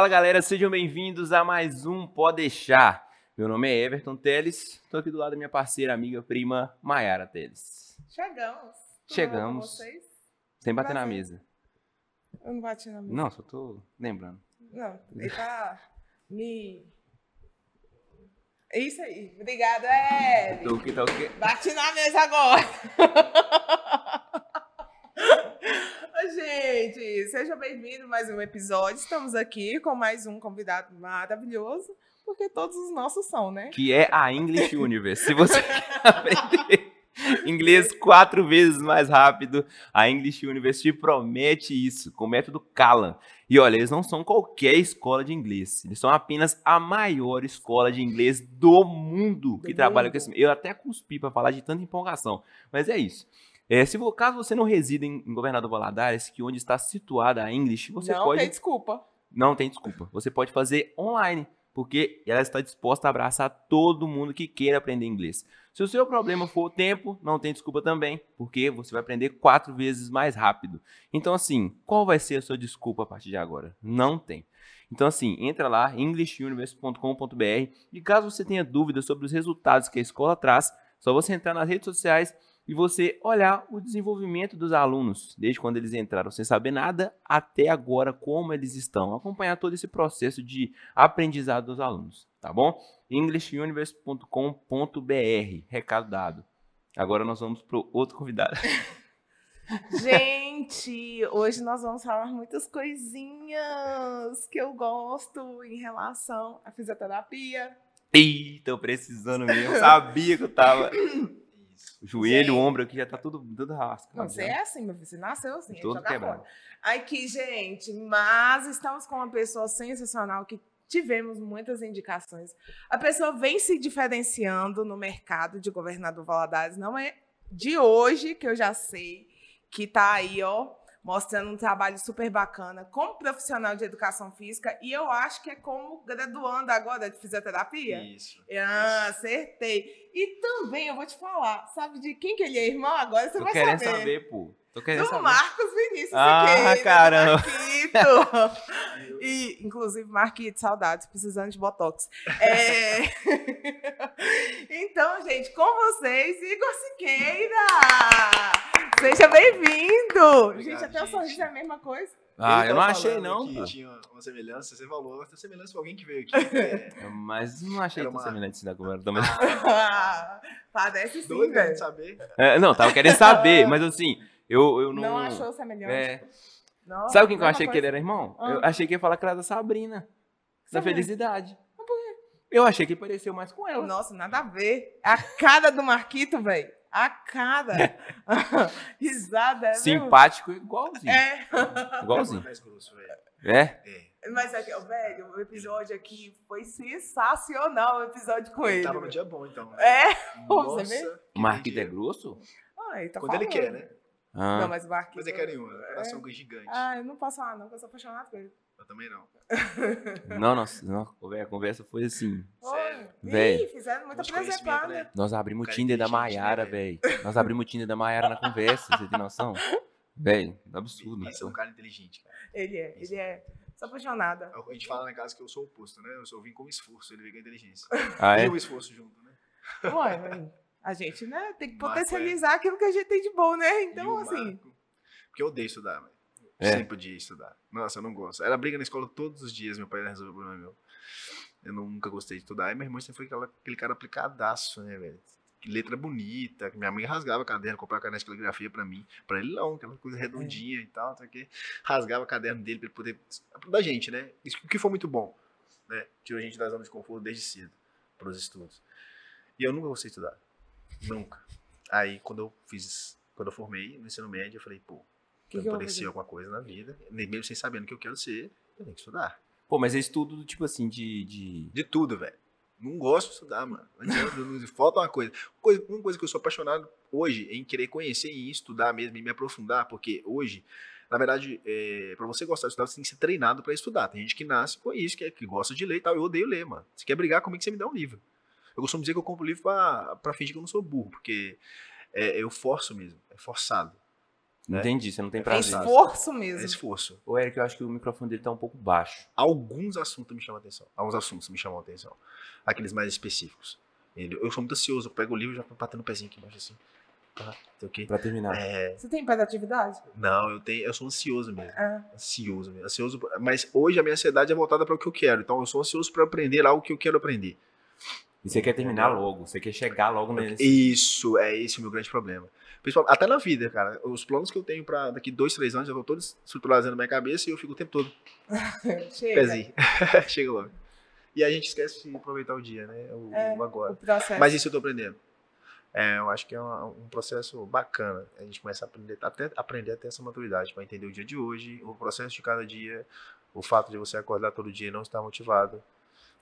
Fala galera, sejam bem-vindos a mais um Pode Deixar. Meu nome é Everton Teles, estou aqui do lado da minha parceira, amiga, prima Maiara Teles. Chegamos. Chegamos. vocês? Sem bater na Prazer. mesa. Eu não bati na mesa. Não, só tô lembrando. Não, ele tá me. É Isso aí. Obrigada, Eve. Tô aqui, tá o quê? Bati na mesa agora. Ô, Gente, seja bem-vindo a mais um episódio. Estamos aqui com mais um convidado maravilhoso, porque todos os nossos são, né? Que é a English Universe. Se você quer aprender inglês quatro vezes mais rápido, a English Universe te promete isso, com o método Kalan. E olha, eles não são qualquer escola de inglês. Eles são apenas a maior escola de inglês do mundo que Do trabalha mundo. com esse. Eu até cuspi para falar de tanta empolgação. Mas é isso. É, se vo- caso você não resida em, em Governador Valadares, que onde está situada a English, você não pode tem desculpa. não tem desculpa. Você pode fazer online, porque ela está disposta a abraçar todo mundo que queira aprender inglês. Se o seu problema for o tempo, não tem desculpa também, porque você vai aprender quatro vezes mais rápido. Então, assim, qual vai ser a sua desculpa a partir de agora? Não tem. Então, assim, entra lá, englishuniverse.com.br e caso você tenha dúvidas sobre os resultados que a escola traz, só você entrar nas redes sociais e você olhar o desenvolvimento dos alunos, desde quando eles entraram sem saber nada até agora como eles estão, acompanhar todo esse processo de aprendizado dos alunos, tá bom? englishuniverse.com.br, recado dado. Agora nós vamos para outro convidado. Gente, hoje nós vamos falar muitas coisinhas que eu gosto em relação à fisioterapia. Ih, tô precisando mesmo, sabia que eu tava. O joelho, o ombro aqui já tá tudo, tudo rasca. Não, você é assim, meu filho. Você nasceu assim, é Todo quebrado. Aqui, gente, mas estamos com uma pessoa sensacional que tivemos muitas indicações. A pessoa vem se diferenciando no mercado de governador Valadares. Não é de hoje que eu já sei que tá aí, ó, mostrando um trabalho super bacana como profissional de educação física e eu acho que é como graduando agora de fisioterapia. Isso. Ah, acertei. E também eu vou te falar, sabe de quem que ele é irmão? Agora você Tô vai querendo saber. saber, pô. Tô querendo Do saber. Marcos Vinícius Ah, Siqueira, caramba. Marquito. E, inclusive, Marquito, saudades, precisando de Botox. É... então, gente, com vocês, Igor Siqueira! Seja bem-vindo! Gente, até o sorriso é a mesma coisa. Ah, Ele eu não achei não, que pô. tinha uma semelhança, você falou, tem semelhança com alguém que veio aqui. É, Mas não achei Era tão uma- semelhante assim da conversa também. Parece sim, doido velho. de saber. É, não, tava querendo saber, mas assim, eu, eu não. Não achou semelhante? É. Nossa, Sabe quem que eu achei que coisa. ele era irmão? Ah. Eu achei que ia falar que era da Sabrina. Da Sabrina. felicidade. Eu achei que pareceu mais com ela. Nossa, nada a ver. A cara do Marquito, velho. A cara. Risada. é mesmo? Simpático igualzinho. É. Igualzinho. Mais grosso, velho. É? É. Mas, aqui, ó, velho, o episódio aqui foi sensacional, o episódio com ele. Ele tava no dia bom, então. É? Nossa, Você vê? O Marquito é grosso? Ah, ele tá Quando ele falando. quer, né? Ah. Não, mas o Marquito... Mas é carinho, uma relação gigante. Ah, eu não posso falar não, porque eu sou apaixonada por ele. Eu também não. Não, nossa, não, véi, a conversa foi assim. Sério. Ih, fizeram muita Muito conhecimento, presepada. né? Nós abrimos o Tinder da né, Maiara, velho. Nós abrimos o Tinder da Maiara na conversa, você tem noção? Velho, absurdo. Esse é um cara inteligente, cara. Ele é, ele é. Sou apaixonada. A gente fala na casa que eu sou o oposto, né? Eu sou vim com esforço, ele vem com inteligência. Ah, é? E o esforço junto, né? Ué, a gente, né, tem que Marco, potencializar aquilo que a gente tem de bom, né? Então, assim... Marco, Porque eu odeio estudar, velho. É. Sempre podia estudar. Nossa, eu não gosto. Era briga na escola todos os dias, meu pai resolveu o problema meu. Eu nunca gostei de estudar. E meu irmão sempre foi aquela- aquele cara aplicadaço, né, velho? Que Letra bonita, que minha mãe rasgava caderno, comprava caderno de caligrafia pra mim. Pra ele não, aquela coisa redondinha e tal, o quê. Rasgava caderno dele pra ele poder. Da gente, né? Isso que foi muito bom. Né? Tirou a gente da zona de conforto desde cedo pros estudos. E eu nunca gostei de estudar. Nunca. Aí quando eu fiz. Quando eu formei no ensino médio, eu falei, pô, Que eu que fazer? alguma coisa na vida, nem mesmo sem sabendo o que eu quero ser, eu tenho que estudar. Pô, mas é estudo do tipo assim, de. de... De tudo, velho. Não gosto de estudar, mano. Não adianta, não- falta uma coisa. coisa. Uma coisa que eu sou apaixonado hoje é em querer conhecer e estudar mesmo e me aprofundar, porque hoje, na verdade, é, para você gostar de estudar, você tem que ser treinado pra estudar. Tem gente que nasce com isso, que, é- que gosta de ler e tal. Eu odeio ler, mano. Você quer brigar comigo, você me dá um livro. Eu costumo dizer que eu compro livro pra, pra fingir que eu não sou burro, porque é, eu forço mesmo, é forçado. Entendi, você não tem É prazer. esforço É mesmo. esforço. Ô, Eric, eu acho que o microfone dele tá um pouco baixo. Alguns assuntos me chamam a atenção. Alguns assuntos me chamam a atenção. Aqueles mais específicos. Eu sou muito ansioso. Eu pego o livro e já tô batendo o pezinho aqui embaixo assim. Tá, tem o quê? Pra terminar. É, Você tem hiperatividade? não, eu tenho, eu sou ansioso mesmo. É. Ansioso mesmo. Ansioso, mas hoje a minha ansiedade é voltada para o que eu quero. Então eu sou ansioso para aprender algo que eu quero aprender. E você quer terminar logo, você quer chegar logo nesse. Isso, é esse o meu grande problema. Principalmente, até na vida, cara. Os planos que eu tenho para daqui dois, três anos já estão todos estruturados na minha cabeça e eu fico o tempo todo Chega. pezinho. Chega logo. E a gente esquece de aproveitar o dia, né? O, É. o agora. O processo. Mas isso eu tô aprendendo. É, eu acho que é uma- um processo bacana. A gente começa a aprender, até, aprender a ter essa maturidade para entender o dia de hoje, o processo de cada dia, o fato de você acordar todo dia e não estar motivado,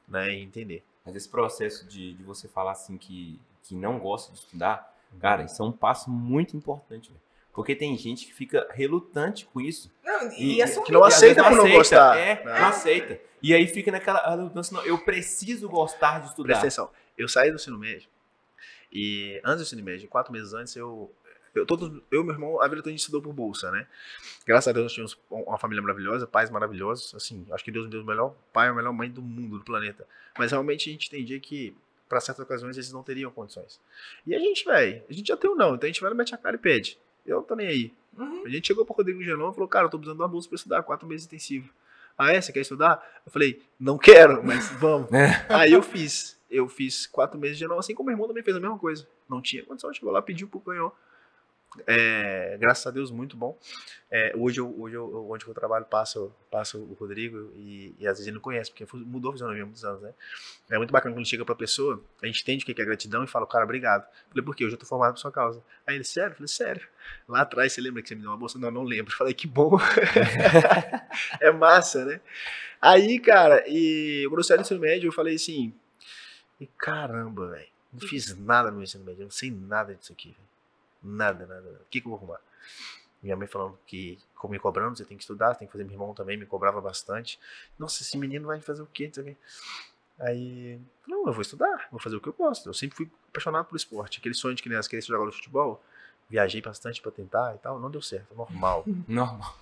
né? E entender. Mas esse processo de, de você falar assim que, que não gosta de estudar, cara, isso é um passo muito importante, velho. Porque tem gente que fica relutante com isso. Não, E- e, assumir. que não aceita por não gostar. É, né? não aceita. E aí fica naquela relutância, não, eu preciso gostar de estudar. Presta atenção. Eu saí do ensino médio e antes do ensino médio, quatro meses antes, eu. Eu, todos, eu e meu irmão, a vida toda a gente estudou por bolsa, né? Graças a Deus nós tínhamos uma família maravilhosa, pais maravilhosos, assim, acho que Deus me deu o melhor pai, a melhor mãe do mundo, do planeta. Mas realmente a gente entendia que, para certas ocasiões, eles não teriam condições. E a gente, velho, a gente já tem um não, então a gente vai lá, mete a cara e pede. Eu tô nem aí. Uhum. A gente chegou pro Rodrigo Genon e falou, cara, eu tô precisando de uma bolsa pra estudar, quatro meses intensivo. Ah, é? Você quer estudar? Eu falei, não quero, mas vamos. É. Aí eu fiz. Eu fiz quatro meses de Genon, assim como meu irmão também fez a mesma coisa. Não tinha condição, chegou lá, pediu pro ganhou. É, graças a Deus, muito bom. É, hoje, eu, hoje eu, onde eu trabalho, passo, passo o Rodrigo e, e às vezes ele não conhece, porque mudou a fisionomia há muitos anos, né? É muito bacana quando chega pra pessoa, a gente entende o que é gratidão e fala, cara, obrigado. Eu falei, por quê? Eu já tô formado por sua causa. Aí ele, sério? Eu falei, sério. Lá atrás, você lembra que você me deu uma bolsa? Não, não lembro. Eu falei, que bom. é massa, né? Aí, cara, e eu saí do ensino médio, eu falei assim, e caramba, velho, não fiz nada no ensino médio, eu não sei nada disso aqui, velho. Nada, nada, nada. O que, que eu vou arrumar? Minha mãe falando que, como me cobrando, você tem que estudar, você tem que fazer. Meu irmão também me cobrava bastante. Nossa, esse menino vai fazer o quê? Não. Aí, não, eu vou estudar, vou fazer o que eu gosto. Eu sempre fui apaixonado por esporte. Aquele sonho de criança, querer de futebol. Viajei bastante pra tentar e tal. Não deu certo, normal. Normal.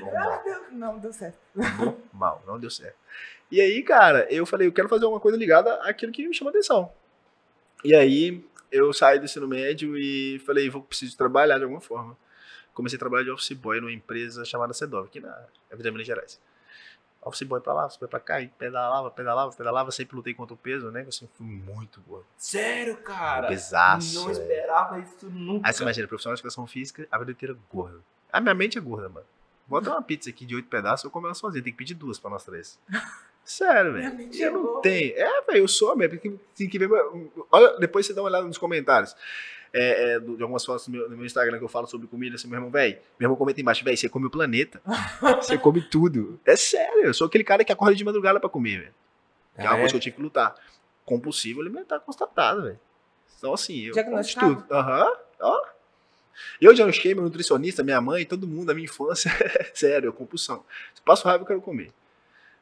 normal. Ah, deu- Não, deu certo. normal, não deu certo. E aí, cara, eu falei, eu quero fazer alguma coisa ligada àquilo que me chama atenção. E aí, eu saí do ensino médio e falei, vou preciso trabalhar de alguma forma. Comecei a trabalhar de office boy numa empresa chamada Sedov, aqui na Avenida Minas Gerais. Office boy pra lá, office boy pra cá, e pedalava, pedalava, pedalava, sempre lutei contra o peso, né? Eu sempre fui muito gordo. Sério, cara? Pesaço, Não é. esperava isso nunca. Aí você imagina, profissional de educação física, a vida inteira gordo. A minha mente é gorda, mano. Bota uma pizza aqui de oito pedaços, eu como ela sozinho. Tem que pedir duas pra nós três. Sério, velho. é Eu não tenho. É, velho, eu sou, velho. Porque tem que ver. Olha, depois você dá uma olhada nos comentários. É, é, de algumas fotos no meu, no meu Instagram que eu falo sobre comida, assim, meu irmão, velho. Meu irmão comenta embaixo, velho, você come o planeta. Você come tudo. É sério, eu sou aquele cara que acorda de madrugada pra comer, velho. Que é uma é? coisa que eu tive que lutar. Compulsivo alimentar constatado, velho. Então, assim, eu de Diagnosticado? tudo. Aham, ó. Eu diagnostiquei meu nutricionista, minha mãe, todo mundo da minha infância. Sério, é compulsão. Se passo raiva, eu quero comer.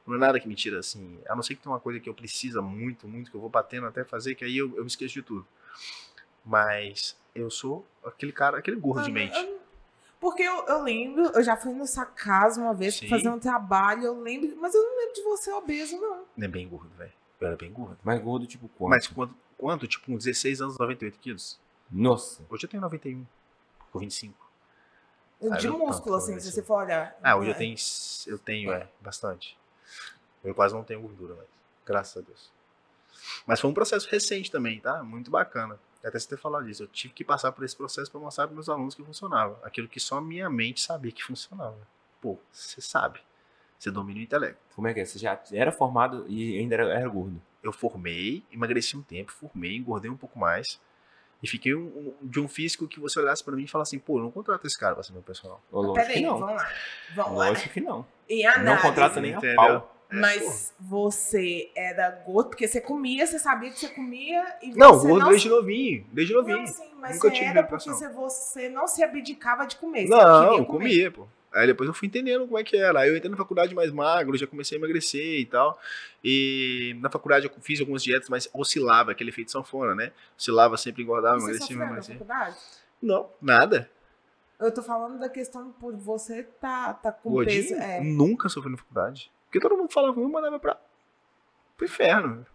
Não é nada que me tira, assim. A não ser que tem uma coisa que eu preciso muito, muito, que eu vou batendo até fazer, que aí eu, eu me esqueço de tudo. Mas eu sou aquele cara, aquele gordo de mente. eu- Porque eu, eu lembro, eu já fui no Sacasa uma vez Sim. pra fazer um trabalho, eu lembro, mas eu não lembro de você obeso, não. Não é bem gordo, velho. Eu era bem gordo. Mais gordo, tipo, quanto? Mas quanto, quanto? Tipo, com 16 anos, 98 quilos. Nossa. Hoje eu tenho 91. Com 25. De eu- músculo, assim, eu se você for olhar. Ah, hoje eu É. tenho, eu tenho, é, bastante. Eu quase não tenho gordura mais, graças a Deus. Mas foi um processo recente também, tá? Muito bacana. Até você ter falado disso. Eu tive que passar por esse processo para mostrar para meus alunos que funcionava. Aquilo que só a minha mente sabia que funcionava. Pô, você sabe. Você domina o intelecto. Como é que é? Você já era formado e ainda era, era gordo. Eu formei, emagreci um tempo, formei, engordei um pouco mais. E fiquei um- um- de um físico que você olhasse para mim e falasse assim, pô, eu não contrato esse cara pra ser meu personal. Lógico Peraí, que não. vamos lá. Vamos lá. Lógico que não. Não análise, contrata nem a entendeu? pau. É, Mas você era gordo, porque você comia, você sabia que você comia e Não, você gordo não desde novinho, desde novinho. Não, sim, mas Nunca você era porque você, você não se abdicava de comer. Não, eu comia, pô. Aí depois eu fui entendendo como é que era. Aí eu entrei na faculdade mais magro, já comecei a emagrecer e tal. E na faculdade eu fiz algumas dietas, mas oscilava, aquele efeito sanfona, né? Oscilava, sempre engordava, Você emagrecia, sofreu na emagrecia. faculdade? Não, nada. Eu tô falando da questão por você tá, tá com Gordinho, peso. É. nunca sofri na faculdade. Porque todo mundo falava, eu mandava pra, pro inferno.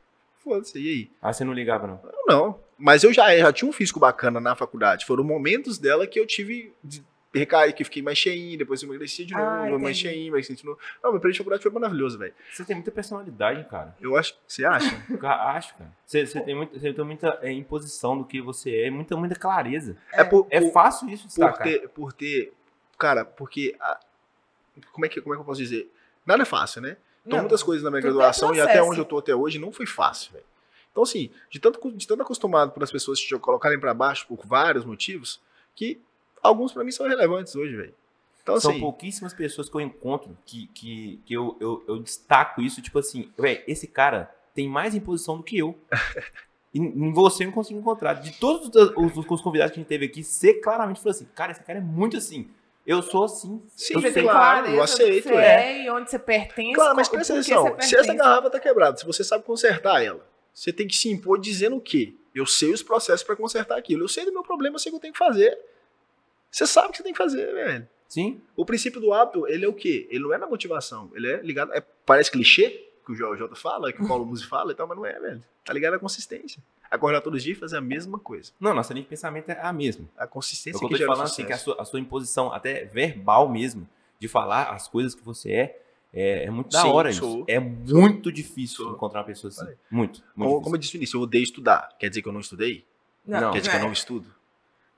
Foda-se, e aí? Ah, você não ligava, não. Eu não. Mas eu já, já tinha um físico bacana na faculdade. Foram momentos dela que eu tive de recair, que eu fiquei mais cheinho, depois eu emagreci de novo, Ah, mais cheinho, emagreci de novo. Não, meu período de faculdade foi maravilhoso, velho. Você tem muita personalidade, cara. Eu acho. Você acha? Eu acho, cara. Você, você tem, muito, você tem muita é, imposição do que você é, muita, muita clareza. É, por, É por- fácil isso por ter, por ter. Cara, porque. a- como, é que, como é que eu posso dizer? Nada é fácil, né? Então, Não, muitas coisas na minha é graduação e até onde eu tô até hoje não foi fácil, velho. Então, assim, de tanto, de tanto acostumado por as pessoas te colocarem pra baixo por vários motivos, que alguns pra mim são relevantes hoje, velho. Então, São assim, pouquíssimas pessoas que eu encontro que, que, que eu, eu, eu destaco isso, tipo assim, velho, esse cara tem mais imposição do que eu. E em você eu não consigo encontrar. De todos os, os- os convidados que a gente teve aqui, você claramente falou assim, cara, esse cara é muito assim. Eu sou assim. Sim, eu Você tem sei. claro, eu aceito, você é. é e onde você pertence. Claro, mas presta atenção. Se essa garrafa tá quebrada, se você sabe consertar ela, você tem que se impor dizendo o quê? Eu sei os processos pra consertar aquilo. Eu sei do meu problema, eu sei o que eu tenho que fazer. Você sabe o que você tem que fazer, velho. Sim. O princípio do hábito, ele é o quê? Ele não é na motivação. Ele é ligado. é- parece clichê, que o Jota fala, que o Paulo Musi fala e tal, mas não é, velho. Tá ligado à consistência. Acordar todos os dias e fazer a mesma coisa. Não, nossa linha de pensamento é a mesma. A É consistência o que eu tô te falando assim, que a sua, a sua imposição, até verbal mesmo, de falar as coisas que você é, é, é muito da Sim, hora sou. isso. É muito difícil Sou. encontrar uma pessoa assim. Muito. muito Como, como eu disse no início, eu odeio estudar. Quer dizer que eu não estudei? Não, Quer dizer que eu é. não estudo?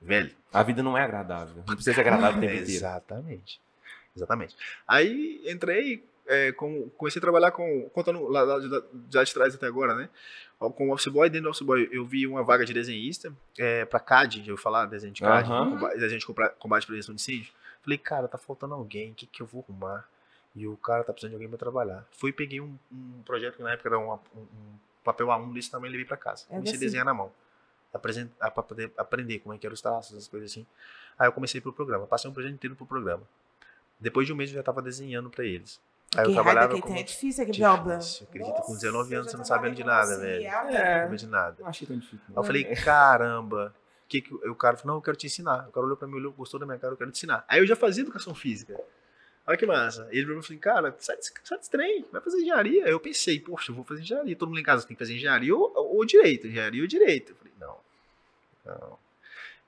Velho. A vida não é agradável. Não precisa ser agradável o tempo inteiro. Exatamente. Exatamente. Aí entrei, é, com, comecei a trabalhar com, contando lá, lá de, já de trás até agora, né? Com o Office Boy, dentro do Office Boy eu vi uma vaga de desenhista é, pra CAD, já ouviu falar? Desenho de CAD, comba- desenho de combate e prevenção de incêndio. Falei, cara, tá faltando alguém, o que, que eu vou arrumar? E o cara tá precisando de alguém pra trabalhar. Fui e peguei um, um projeto que na época era um, um- um papel A1 desse tamanho e levei pra casa. É Comecei a desse- desenhar na mão. Apresen- a- Pra poder aprender como é que eram os traços, as coisas assim. Aí eu comecei pro programa. Passei um projeto inteiro pro programa. Depois de um mês eu já tava desenhando pra eles. Aí eu Que trabalhava como... tem é difícil aqui, Difícil, Bioba. acredita, com 19 anos você não sabendo de como nada, velho. É. Não sabia de nada. Não achei tão difícil. Aí eu falei, caramba. Que que, o cara falou, não, eu quero te ensinar. O cara olhou pra mim, olhou, gostou da minha cara, eu quero te ensinar. Aí eu já fazia educação física. Olha que massa. Ele falou assim, cara, sai desse, sai desse trem, vai fazer engenharia. Aí eu pensei, poxa, eu vou fazer engenharia. Todo mundo em casa tem que fazer engenharia ou, ou direito. Engenharia ou direito. Eu falei, não. Não.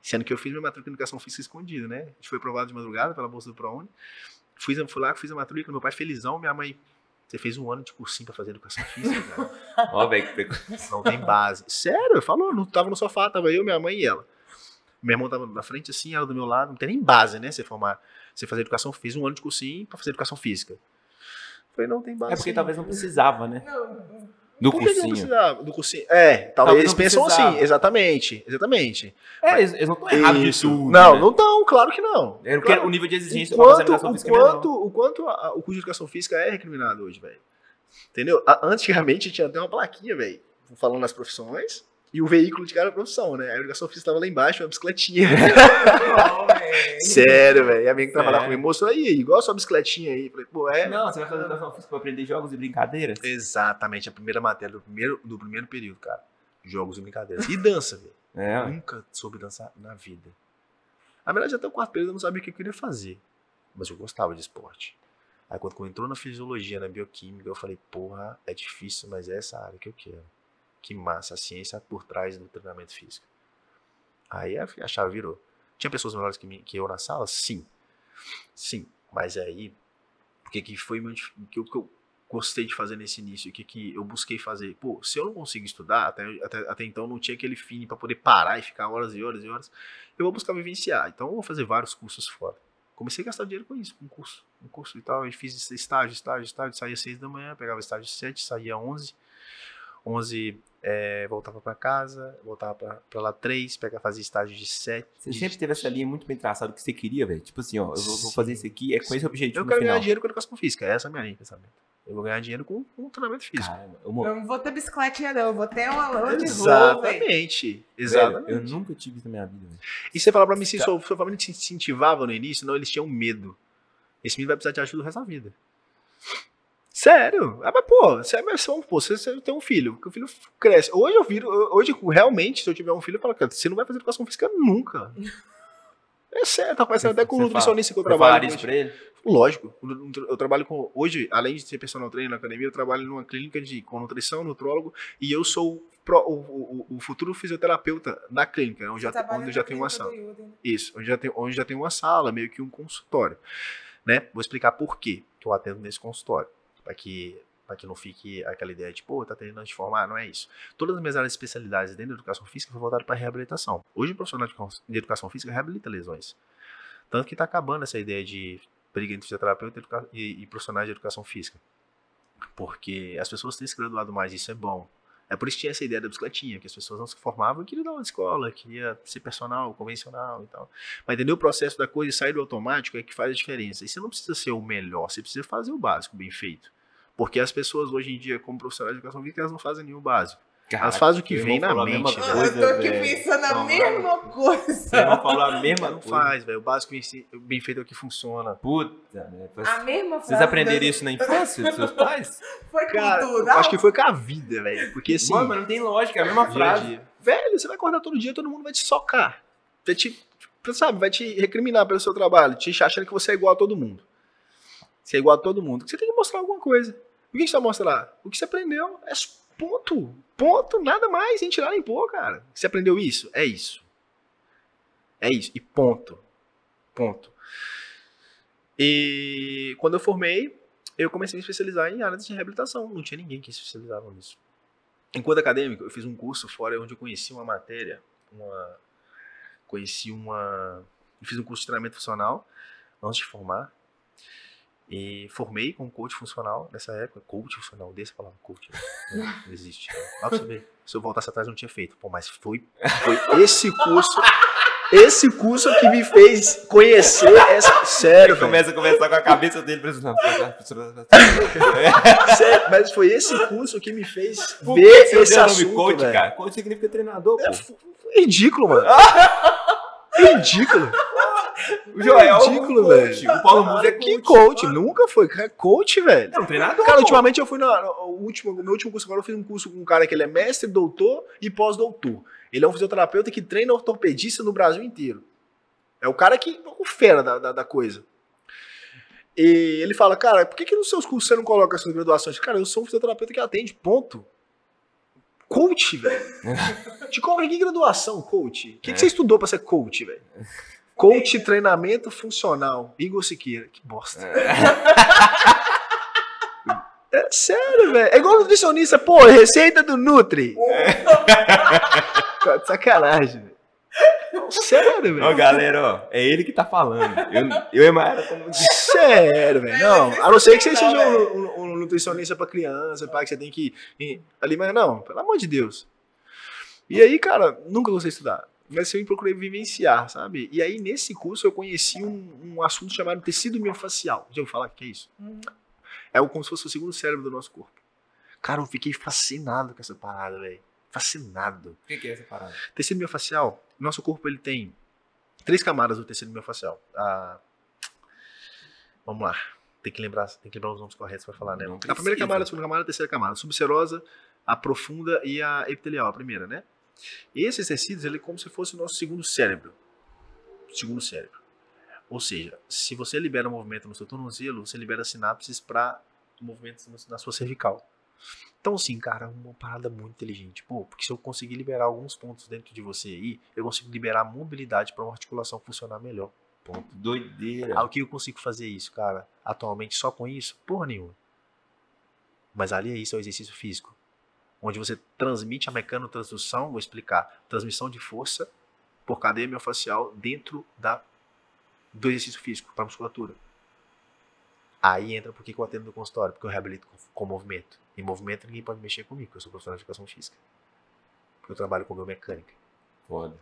Sendo que eu fiz minha matrícula em educação física escondida, né? A gente foi aprovado de madrugada pela bolsa do ProUni. Fui, fui lá, fiz a matrícula, meu pai felizão, minha mãe. Você fez um ano de cursinho pra fazer educação física, cara. Ó, velho, que preco- Não tem base. Sério, falou, não tava no sofá, tava eu, minha mãe e ela. Meu irmão tava na frente assim, ela do meu lado, não tem nem base, né? Você formar, você fazer educação, fiz um ano de cursinho pra fazer educação física. Falei, não tem base. É porque talvez não precisava, né? Não, Do Por cursinho. precisava do cursinho? É, talvez, Talvez eles pensam precisava. assim, exatamente, exatamente. É, eles, eles não estão errados de tudo. não, né? não estão, claro que não. É porque Claro. o nível de exigência o quanto, educação o é quanto, o quanto a- o curso de educação física é recriminado hoje, velho. Entendeu? A- Antigamente tinha até uma plaquinha, velho, falando das profissões. E o veículo de cada profissão, né? A educação física tava lá embaixo, uma bicicletinha. velho. Sério, velho. E a minha que trabalhava comigo mostrou aí, igual a sua bicicletinha aí. Falei, pô, é. Não, você vai fazer educação física pra aprender jogos e brincadeiras? Exatamente, a primeira matéria do primeiro, do primeiro período, cara. Jogos e brincadeiras. E dança, velho. É. Nunca soube dançar na vida. Na verdade, até o quarto período eu não sabia o que eu queria fazer. Mas eu gostava de esporte. Aí quando entrou na fisiologia, na bioquímica, eu falei, porra, é difícil, mas é essa área que eu quero. Que massa, a ciência por trás do treinamento físico. Aí a chave virou. Tinha pessoas melhores que, mim- que eu na sala? Sim. Sim. Mas aí, o que, que foi o que, eu- gostei de fazer nesse início? O que, que eu busquei fazer? Pô, se eu não consigo estudar, até, até, até então não tinha aquele fim para poder parar e ficar horas e horas e horas, eu vou buscar vivenciar. Então eu vou fazer vários cursos fora. Comecei a gastar dinheiro com isso, com curso, um curso e tal. Eu fiz estágio, estágio, estágio, saía às 6 da manhã, pegava estágio às 7, saía às 11. 11 é, voltava para casa, voltava para lá 3, pegava, fazia estágio de 7. Você sempre teve essa linha muito bem traçada que você queria, velho. Tipo assim, ó, eu vou, vou fazer isso aqui, é com esse objetivo Eu no quero final. ganhar dinheiro com educação física, essa é a minha linha de pensamento. Eu vou ganhar dinheiro com, com treinamento físico. Caramba, eu, Eu não vou ter bicicletinha, não. Eu vou ter uma lã de rua, velho. Exatamente. velho, Exatamente. eu nunca tive isso na minha vida, velho. E você fala pra mim se Tá. sua, sua família te incentivava no início, não, eles tinham medo. Esse menino vai precisar de ajuda o resto da vida. Sério? Ah, mas pô, você, mas, vamos, pô, você, você tem um filho, que o filho cresce. Hoje eu viro, hoje realmente, se eu tiver um filho, eu falo, cara, você não vai fazer educação física nunca. É sério, tá Você- até com o você nutricionista que eu Você trabalho. hoje. isso pra ele? Lógico. Eu trabalho com. Hoje, além de ser personal trainer na academia, eu trabalho numa clínica de, com nutrição, nutrólogo, e eu sou o, pro- o- o- o futuro fisioterapeuta da clínica, onde, já, Você onde já tenho uma sala. Isso, onde já, tem, onde já tem uma sala, meio que um consultório. Né? Vou explicar por quê que eu atendo nesse consultório. Para que, pra que não fique aquela ideia de, pô, tá treinando de formar, não é isso. Todas as minhas áreas de especialidades dentro da educação física foi voltado para reabilitação. Hoje, o profissional de, educação física reabilita lesões. Tanto que está acabando essa ideia de briga entre fisioterapeuta e e, e profissionais de educação física. Porque as pessoas têm se graduado mais, isso é bom. É por isso que tinha essa ideia da bicicletinha, que as pessoas não se formavam e queriam dar uma escola, queria ser personal, convencional e tal. Mas entender o processo da coisa e sair do automático é que faz a diferença. E você não precisa ser o melhor, você precisa fazer o básico bem feito. Porque as pessoas hoje em dia, como profissionais de educação física, elas não fazem nenhum básico. Elas fazem o que vem na mente, coisa, eu tô aqui velho. pensando a Não, mesma coisa. Você não falou a mesma Não coisa. faz, velho. O básico em si, bem feito é o que funciona. Puta, né? A mesma frase. Vocês aprenderam das- isso na infância dos seus pais? Foi Cara, cultural. acho que foi com a vida, velho. Porque assim. Mano, mas não tem lógica, é a mesma dia a frase. dia. Velho, você vai acordar todo dia, todo mundo vai te socar. Vai te, sabe, vai te recriminar pelo seu trabalho, te achando que você é igual a todo mundo. Você é igual a todo mundo. Você tem que mostrar alguma coisa. O que você vai mostrar? O que você aprendeu é ponto. Ponto, nada mais, sem tirar nem pôr, cara. Você aprendeu isso? É isso. É isso. E ponto. Ponto. E quando eu formei, eu comecei a me especializar em áreas de reabilitação. Não tinha ninguém que se especializava nisso. Enquanto acadêmico, eu fiz um curso fora onde eu conheci uma matéria, uma conheci uma, eu fiz um curso de treinamento funcional antes de formar e formei como coach funcional nessa época, coach funcional, desse palavra coach, né? não, não existe. Pra você ver. Se eu voltasse atrás, não tinha feito. Pô, mas foi, foi esse curso, esse curso que me fez conhecer essa, sério, Ele começa a conversar com a cabeça dele, pensando, não, Sério, mas foi esse curso que me fez Por ver esse deu o nome assunto, coach, velho. cara? Coach significa treinador, É pô. f- ridículo, mano. ridículo. O Joel é ridículo, um coach. velho. O Paulo Musa é coach. Que coach? Nunca foi. Cara, Coach, velho. É um treinador, Cara, pô. ultimamente eu fui na, no último, no meu último curso agora eu fiz um curso com um cara que ele é mestre, doutor e pós-doutor. Ele é um fisioterapeuta que treina ortopedista no Brasil inteiro. É o cara que o fera da, da, da coisa. E ele fala, cara, por que, que nos seus cursos você não coloca essas graduações? Cara, eu sou um fisioterapeuta que atende, ponto. Coach, velho. Te cobra que graduação, coach? O que, É. que você estudou pra ser coach, velho? Coach, treinamento funcional. Igor Siqueira. Que bosta. É sério, velho. É igual nutricionista, pô, receita do Nutri. De sacanagem, velho. Sério, Ó, velho. galera, ó, é ele que tá falando. Eu, eu e Maera estamos... Sério, velho. Não, a não ser que você seja um, um- um nutricionista pra criança, pá, que você tem que ir ali, mas não, pelo amor de Deus. E aí, cara, nunca gostei de estudar. Mas eu procurei vivenciar, sabe? E aí, nesse curso, eu conheci um, um assunto chamado tecido miofascial. Já ouviu falar o que é isso? Uhum. É o- como se fosse o segundo cérebro do nosso corpo. Cara, eu fiquei fascinado com essa parada, velho. Fascinado. O que que é essa parada? Tecido miofascial, nosso corpo ele tem três camadas do tecido miofascial. A... Vamos lá. Tem que lembrar, tem que lembrar os nomes corretos para falar, né? Não a primeira camada, a segunda camada, a terceira camada. A subserosa, a profunda e a epitelial, a primeira, né? E esses tecidos, ele é como se fosse o nosso segundo cérebro. Segundo cérebro. Ou seja, se você libera um movimento no seu tornozelo, você libera sinapses para movimentos na sua cervical. Então, assim, cara, uma parada muito inteligente. Pô, porque se eu conseguir liberar alguns pontos dentro de você aí, eu consigo liberar mobilidade para uma articulação funcionar melhor. Ponto. Doideira. Ah, o que eu consigo fazer isso, cara? Atualmente só com isso? Porra nenhuma. Mas ali é isso, é o exercício físico. Onde você transmite a mecanotransdução, vou explicar, transmissão de força por cadeia miofascial dentro da, do exercício físico, para musculatura. Aí entra por que que eu atendo no consultório, porque eu reabilito com, com movimento. Em movimento ninguém pode mexer comigo, porque eu sou profissional de educação física. Porque eu trabalho com biomecânica. Foda.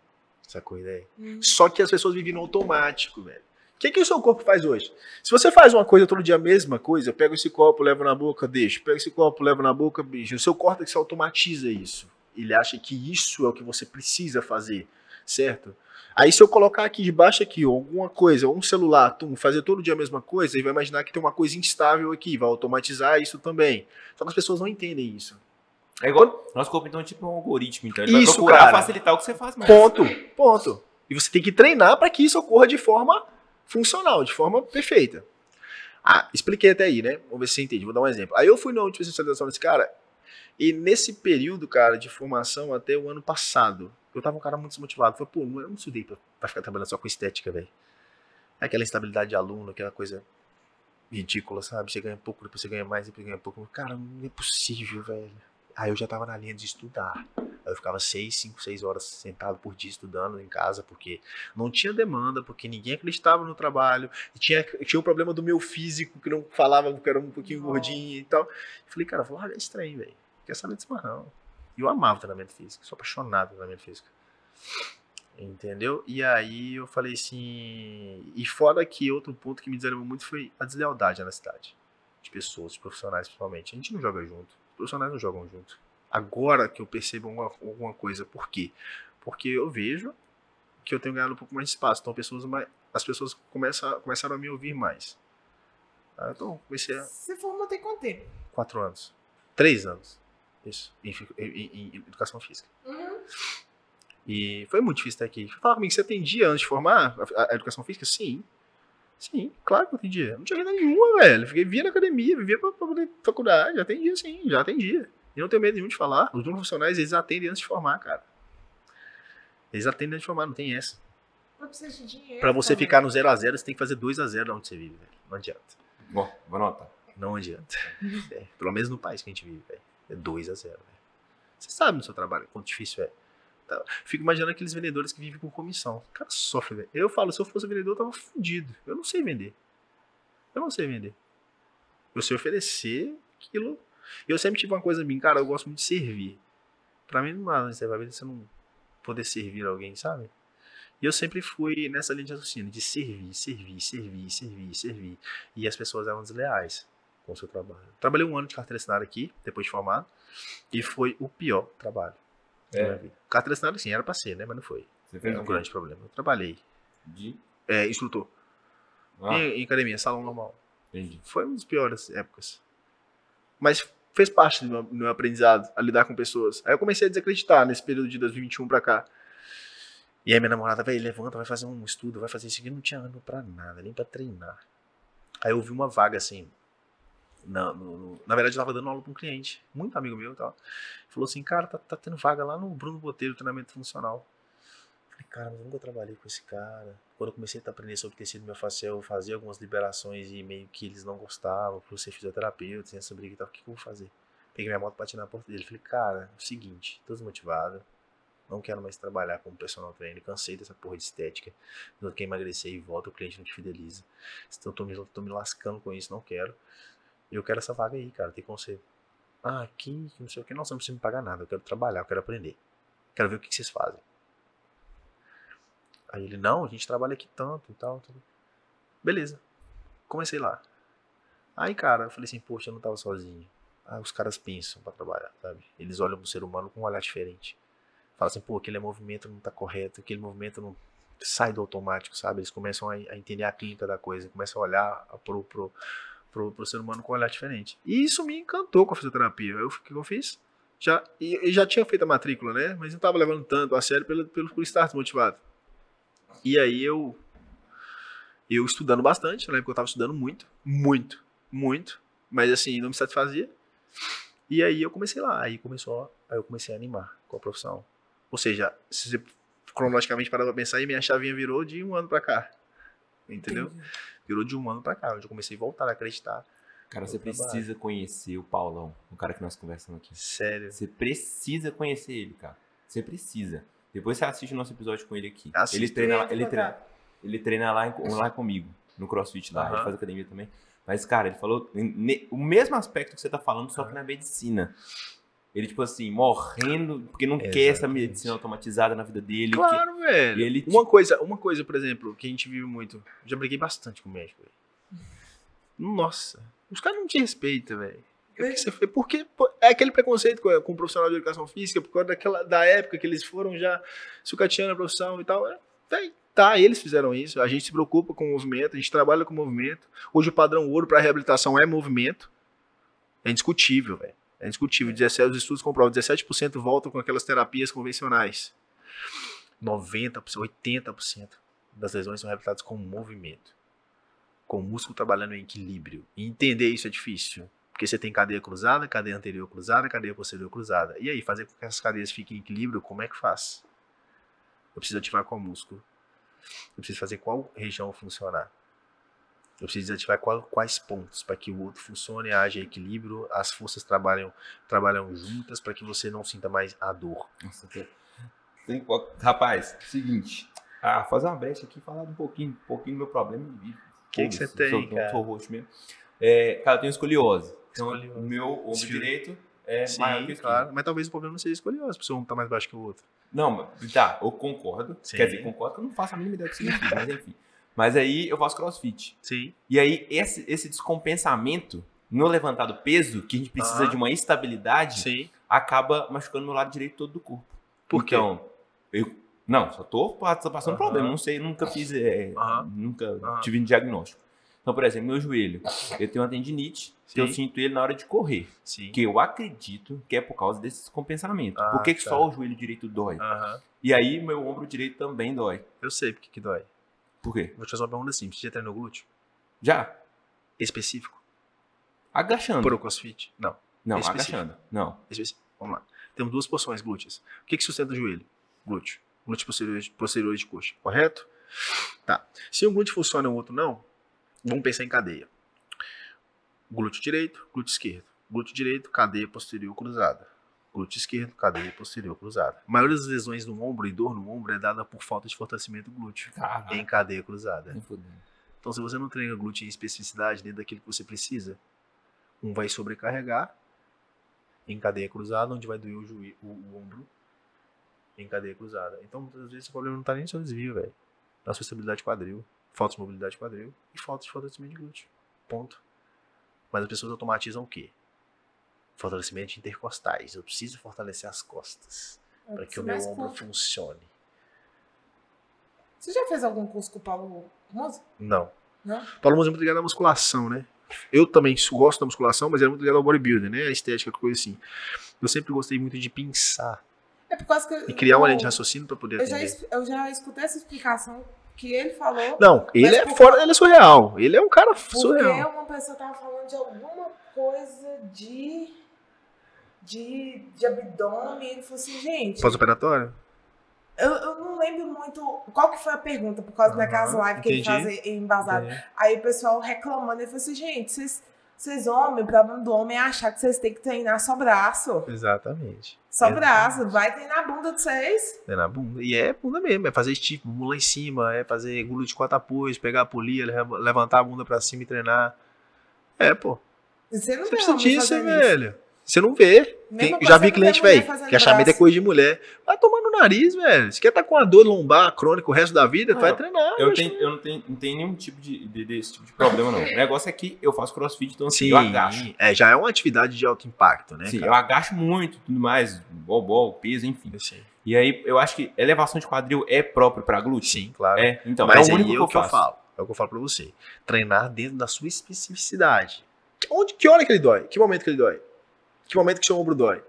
Sacou a ideia? Hum. Só que as pessoas vivem no automático, velho. O que, que o seu corpo faz hoje? Se você faz uma coisa todo dia a mesma coisa, eu pego esse copo, levo na boca, deixo. Pego esse copo, levo na boca, beijo. O seu córtex automatiza isso. Ele acha que isso é o que você precisa fazer, certo? Aí se eu colocar aqui debaixo aqui, alguma coisa, ou um celular, tum, fazer todo dia a mesma coisa, ele vai imaginar que tem uma coisa instável aqui, vai automatizar isso também. Só que as pessoas não entendem isso. É igual. Nosso corpo, então, é tipo um algoritmo, então. Ele Isso, vai procurar cara. facilitar o que você faz mais. Ponto, ponto. E você tem que treinar para que isso ocorra de forma funcional, de forma perfeita. Ah, expliquei até aí, né? Vamos ver se você entende. Vou dar um exemplo. Aí eu fui na última especialização desse cara, e nesse período, cara, de formação até o ano passado, eu tava um cara muito desmotivado. Falei, pô, eu não estudei pra, pra ficar trabalhando só com estética, velho. Aquela instabilidade de aluno, aquela coisa ridícula, sabe? Você ganha pouco, depois você ganha mais, depois ganha pouco. Cara, não é possível, velho. Aí eu já tava na linha de estudar. Eu ficava seis, cinco, seis horas sentado por dia estudando em casa, porque não tinha demanda, porque ninguém acreditava no trabalho. E tinha, tinha o problema do meu físico, que não falava que era um pouquinho gordinho e tal. Eu falei, cara, vou largar esse trem, velho. Quer saber disso mais não. E eu amava treinamento físico, sou apaixonado pelo treinamento físico. Entendeu? E aí eu falei assim. E fora que outro ponto que me desanimou muito foi a deslealdade na cidade. De pessoas, profissionais principalmente. A gente não joga junto. Os profissionais não jogam junto. Agora que eu percebo alguma, alguma coisa. Por quê? Porque eu vejo que eu tenho ganhado um pouco mais de espaço. Então pessoas mais, as pessoas começam, começaram a me ouvir mais. Então comecei a. Você formou tem quanto tempo? Quatro anos. Três anos. Isso. Em, em, em educação física. Uhum. E foi muito difícil estar aqui. Fala comigo, você atendia antes de formar a, a, educação física? Sim. Sim, claro que eu atendia. Não tinha renda nenhuma, velho. Fiquei, via na academia, vivia pra, pra faculdade. Já atendia, sim, já atendia. E não tenho medo nenhum de falar. Os donos profissionais, eles atendem antes de formar, cara. Eles atendem antes de formar, não tem essa. Pra você também. ficar no 0 a 0 você tem que fazer 2 a 0 onde você vive, velho. Não adianta. Bom, vou anotar. Não adianta. É, pelo menos no país que a gente vive, velho. É 2 a 0 velho. Você sabe no seu trabalho quanto difícil é. Tá. Fico imaginando aqueles vendedores que vivem com comissão. O cara sofre, velho. Eu falo, se eu fosse vendedor, eu tava fudido. Eu não sei vender. Eu não sei vender. Eu sei oferecer aquilo. E eu sempre tive uma coisa bem, cara, eu gosto muito de servir. Pra mim não dá, você vai ver você não poder servir alguém, sabe? E eu sempre fui nessa linha de raciocínio, de servir, servir, servir, servir, servir. E as pessoas eram desleais com o seu trabalho. Trabalhei um ano de carteira assinada aqui, depois de formado, e foi o pior trabalho. da minha É. vida. Carteira assinada, sim, era pra ser, né? Mas não foi. Você fez o um quê? grande problema. Eu trabalhei. De... É, instrutor. Ah, Em, em academia, salão normal. entendi. Foi uma das piores épocas. Mas fez parte do meu, do meu aprendizado a lidar com pessoas. Aí eu comecei a desacreditar nesse período de 2021 pra cá. E aí minha namorada, velho, levanta, vai fazer um estudo, vai fazer isso aqui. Não tinha ânimo pra nada, nem pra treinar. Aí eu vi uma vaga assim. Na, no- na verdade, eu tava dando aula pra um cliente, muito amigo meu e tal. Falou assim, cara, tá, tá tendo vaga lá no Bruno Botelho, treinamento funcional. Falei, cara, mas nunca trabalhei com esse cara. Quando eu comecei a aprender sobre tecido miofascial, eu fazia algumas liberações e meio que eles não gostavam, por ser fisioterapeuta, tem essa briga e tal. O que, eu vou fazer? Peguei minha moto, bati na porta dele. Falei, cara, é o seguinte, tô desmotivado. Não quero mais trabalhar como personal trainer. Cansei dessa porra de estética. Não quer emagrecer e volta, o cliente não te fideliza. Então, tô me, tô me lascando com isso, não quero. Eu quero essa vaga aí, cara. Tem como. Ah, aqui, não sei o que. Você não precisa me pagar nada. Eu quero trabalhar, eu quero aprender. Quero ver o que, que vocês fazem. Aí ele, não, a gente trabalha aqui tanto e tal. tudo. Beleza. Comecei lá. Aí, cara, eu falei assim, poxa, eu não tava sozinho. Aí os caras pensam pra trabalhar, sabe? Eles olham pro ser humano com um olhar diferente. Fala assim, pô, aquele movimento não tá correto, aquele movimento não sai do automático, sabe? Eles começam a, a entender a clínica da coisa, começam a olhar pro, pro, pro, pro ser humano com um olhar diferente. E isso me encantou com a fisioterapia. Eu, o que eu fiz? Já, e já tinha feito a matrícula, né? Mas não tava levando tanto a sério pelo, pelo, por estar desmotivado. E aí eu eu estudando bastante, na época eu tava estudando muito, muito, muito, mas assim, não me satisfazia. E aí eu comecei lá, aí começou, aí eu comecei a animar com a profissão. Ou seja, se você cronologicamente parar pra pensar, aí minha chavinha virou de um ano pra cá. Entendeu? Virou de um ano pra cá, onde eu comecei a voltar a acreditar. Cara, Eu você trabalho. precisa conhecer o Paulão, o cara que nós conversamos aqui. Sério. Você precisa conhecer ele, cara. Você precisa. Depois você assiste o nosso episódio com ele aqui. Assisto. Ele treina, lá- ele treina, ele treina lá, em- lá comigo, no CrossFit lá. Ele Aham. faz academia também. Mas, cara, ele falou ne- o mesmo aspecto que você tá falando, só que na medicina. Ele, tipo assim, morrendo, porque não quer essa Exatamente. medicina automatizada na vida dele. que- Claro, velho. E ele, Uma coisa, uma coisa, por exemplo, que a gente vive muito. Já briguei bastante com o médico, velho. Nossa. Os caras não te respeitam, velho. O que você fez? Porque é aquele preconceito com, com o profissional de educação física, por causa daquela, da época que eles foram já sucateando a profissão e tal. É, véi, tá, eles fizeram isso. A gente se preocupa com o movimento, a gente trabalha com o movimento. Hoje o padrão ouro para reabilitação é movimento. É indiscutível, velho. É indiscutível. 17, os estudos comprovam 17% voltam com aquelas terapias convencionais. 90%, 80% das lesões são reabilitadas com movimento. Com o músculo trabalhando em equilíbrio. E entender isso é difícil. Porque você tem cadeia cruzada, cadeia anterior cruzada, cadeia posterior cruzada. E aí, fazer com que essas cadeias fiquem em equilíbrio, como é que faz? Eu preciso ativar qual músculo? Eu preciso fazer qual região funcionar? Eu preciso desativar qual, quais pontos para que o outro funcione, haja equilíbrio, as forças trabalham, trabalham juntas para que você não sinta mais a dor. Nossa, tem- tem- Rapaz, seguinte. Ah, fazer uma brecha aqui e falar um pouquinho, um pouquinho do meu problema. O Que que você tem, sou, cara? Sou roxo mesmo. É, cara, eu tenho escoliose. Então, o meu ombro direito é Sim, maior que o esquerdo. claro. Mas talvez o problema não seja escoliose, porque ombro tá mais baixo que o outro. Não, mas- tá, eu concordo. Sim. Quer dizer, concordo que eu não faço a mínima ideia do que significa, mas enfim. Mas aí eu faço crossfit. Sim. E aí, esse, esse descompensamento no levantar do peso, que a gente precisa Aham. de uma estabilidade, Sim. acaba machucando meu lado direito todo do corpo. Por quê? Então, eu. Não, só tô pa- tô passando Aham. problema. Não sei, nunca fiz. é, Aham. Nunca Aham. tive um diagnóstico. Então, por exemplo, meu joelho. Eu tenho uma tendinite, que eu Sim. sinto ele na hora de correr. Sim. Que eu acredito que é por causa desse descompensamento. Ah, por que, que tá. só o joelho direito dói? Aham. E aí, meu ombro direito também dói. Eu sei porque que dói. Por quê? Vou te fazer uma pergunta simples. Você já treinou glúteo? Já. Específico? Agachando. Por o crossfit? Não. Não, específico. agachando. Não. Específico. Vamos lá. Temos duas porções glúteas. O que, que sustenta o joelho? Glúteo. Glúteo posterior, posterior de coxa. Correto? Tá. Se um glúteo funciona e o outro não, vamos pensar em cadeia. Glúteo direito, glúteo esquerdo. Glúteo direito, cadeia posterior cruzada. Glúteo esquerdo, cadeia posterior cruzada. A maioria das lesões no ombro e dor no ombro é dada por falta de fortalecimento glúteo Caralho. em cadeia cruzada. Então, se você não treina glúteo em especificidade dentro daquilo que você precisa, um vai sobrecarregar em cadeia cruzada, onde vai doer o, joelho, o, o ombro em cadeia cruzada. Então, muitas vezes o problema não está nem no seu desvio, velho. Na sua estabilidade quadril, falta de mobilidade quadril e falta de fortalecimento de glúteo. Ponto. Mas as pessoas automatizam o quê? Fortalecimento de intercostais. Eu preciso fortalecer as costas para que o meu ombro curto. funcione. Você já fez algum curso com o Paulo Moza? Não. Não? Paulo Moza é muito ligado à musculação, né? Eu também gosto da musculação, mas ele é muito ligado ao bodybuilding, né? A estética, coisa assim. Eu sempre gostei muito de pensar É por causa que. e criar uma eu- linha de raciocínio para poder eu já, atender. es- eu já escutei essa explicação que ele falou. Não, ele é fora, ele é surreal. Ele é um cara Porque surreal. uma pessoa tava falando de alguma coisa de. de, de abdômen. Ele falou assim, gente. Pós-operatório? Eu, eu não lembro muito qual que foi a pergunta, por causa Aham, daquelas lives que ele fazia embasado. É. Aí o pessoal reclamando, ele falou assim, gente, vocês, vocês homens, o problema do homem é achar que vocês têm que treinar só braço. Exatamente. Só Exatamente. braço, vai treinar a bunda de vocês. É na bunda. E é bunda mesmo, é fazer tipo, bunda lá em cima, é fazer glúteo de quatro apoios, pegar a polia, lev- levantar a bunda pra cima e treinar. É, pô. E Você não Você precisa homem disso, velho. Você não vê. Tem- já vi cliente, velho, que achamento é coisa de mulher. Vai tomar no nariz, velho. Se quer tá com a dor lombar crônica o resto da vida, tu vai Não, treinar. Eu, tenho, eu não, tenho, não tenho nenhum tipo de, de- desse tipo de problema, não. O negócio é que eu faço crossfit, então assim, Sim, eu agacho. é, já é uma atividade de alto impacto, né, Sim, eu cara? agacho muito, tudo mais, bobó, peso, enfim. Sim, E aí, eu acho que elevação de quadril é próprio pra glúteo? Sim, claro. É, então, Mas é o único aí que é eu o que eu faço. falo. É o que eu falo pra você. Treinar dentro da sua especificidade. Onde, que hora que ele dói? Que momento que ele dói? Que momento que seu ombro dói?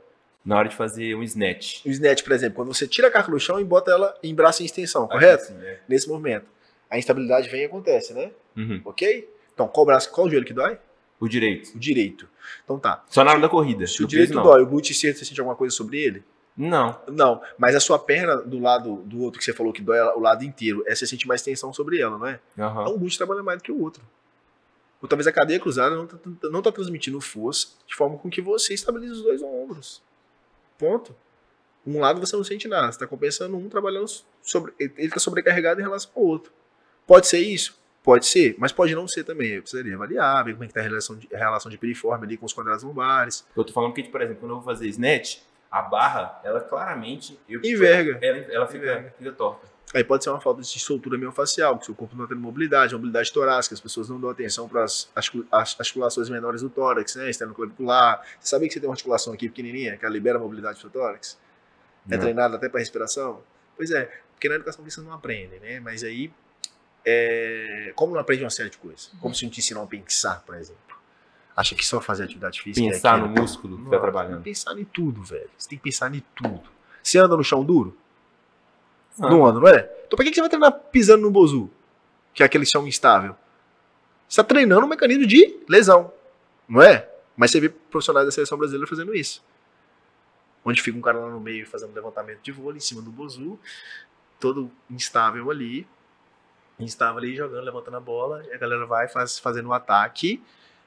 Na hora de fazer um snatch. O snatch, por exemplo, quando você tira a carga do chão e bota ela em braço em extensão, correto? Assim, é. Nesse movimento. A instabilidade vem e acontece, né? Uhum. Ok? Então, qual braço, qual o joelho que dói? O direito. O direito. Então tá. Só na hora da corrida. Se o direito peso, dói, o glúteo esquerdo, você sente alguma coisa sobre ele? Não. Não. Mas a sua perna do lado do outro que você falou que dói o lado inteiro, é você sente mais tensão sobre ela, não é? Aham. Então o glúteo trabalha mais do que o outro. Ou talvez a cadeia cruzada não tá, não tá transmitindo força de forma com que você estabilize os dois ombros. Ponto. Um lado você não sente nada, você está compensando um trabalhando sobre. Ele está sobrecarregado em relação ao outro. Pode ser isso? Pode ser, mas pode não ser também. Eu precisaria avaliar, ver como é que está a relação de, a relação de piriforme ali com os quadrados lombares. Eu tô falando que, por exemplo, quando eu vou fazer snatch, a barra, ela claramente. Eu, Enverga. Ela, ela fica, fica torta. Aí pode ser uma falta de soltura miofascial, que seu corpo não está tendo mobilidade, mobilidade torácica, as pessoas não dão atenção para as articula- as articulações menores do tórax, né? Esternoclavicular. Você sabia que você tem uma articulação aqui pequenininha, que ela libera a mobilidade do seu tórax? É Não. treinada até para respiração? Pois é, porque na educação física não aprendem, né? Mas aí, é, como não aprende uma série de coisas? Como se não te ensinam a pensar, por exemplo? Acha que só fazer atividade física Pensar é no músculo que tá Nossa, trabalhando. Tem que pensar em tudo, velho. Você tem que pensar em tudo. Você anda no chão duro? Ah. Não anda, não é? Então por que que você vai treinar pisando no bozu? Que é aquele chão instável. Você tá treinando um mecanismo de lesão, não é? Mas você vê profissionais da seleção brasileira fazendo isso. Onde fica um cara lá no meio fazendo levantamento de vôlei em cima do bozu, todo instável ali, instável ali jogando, levantando a bola, e a galera vai faz, fazendo o ataque,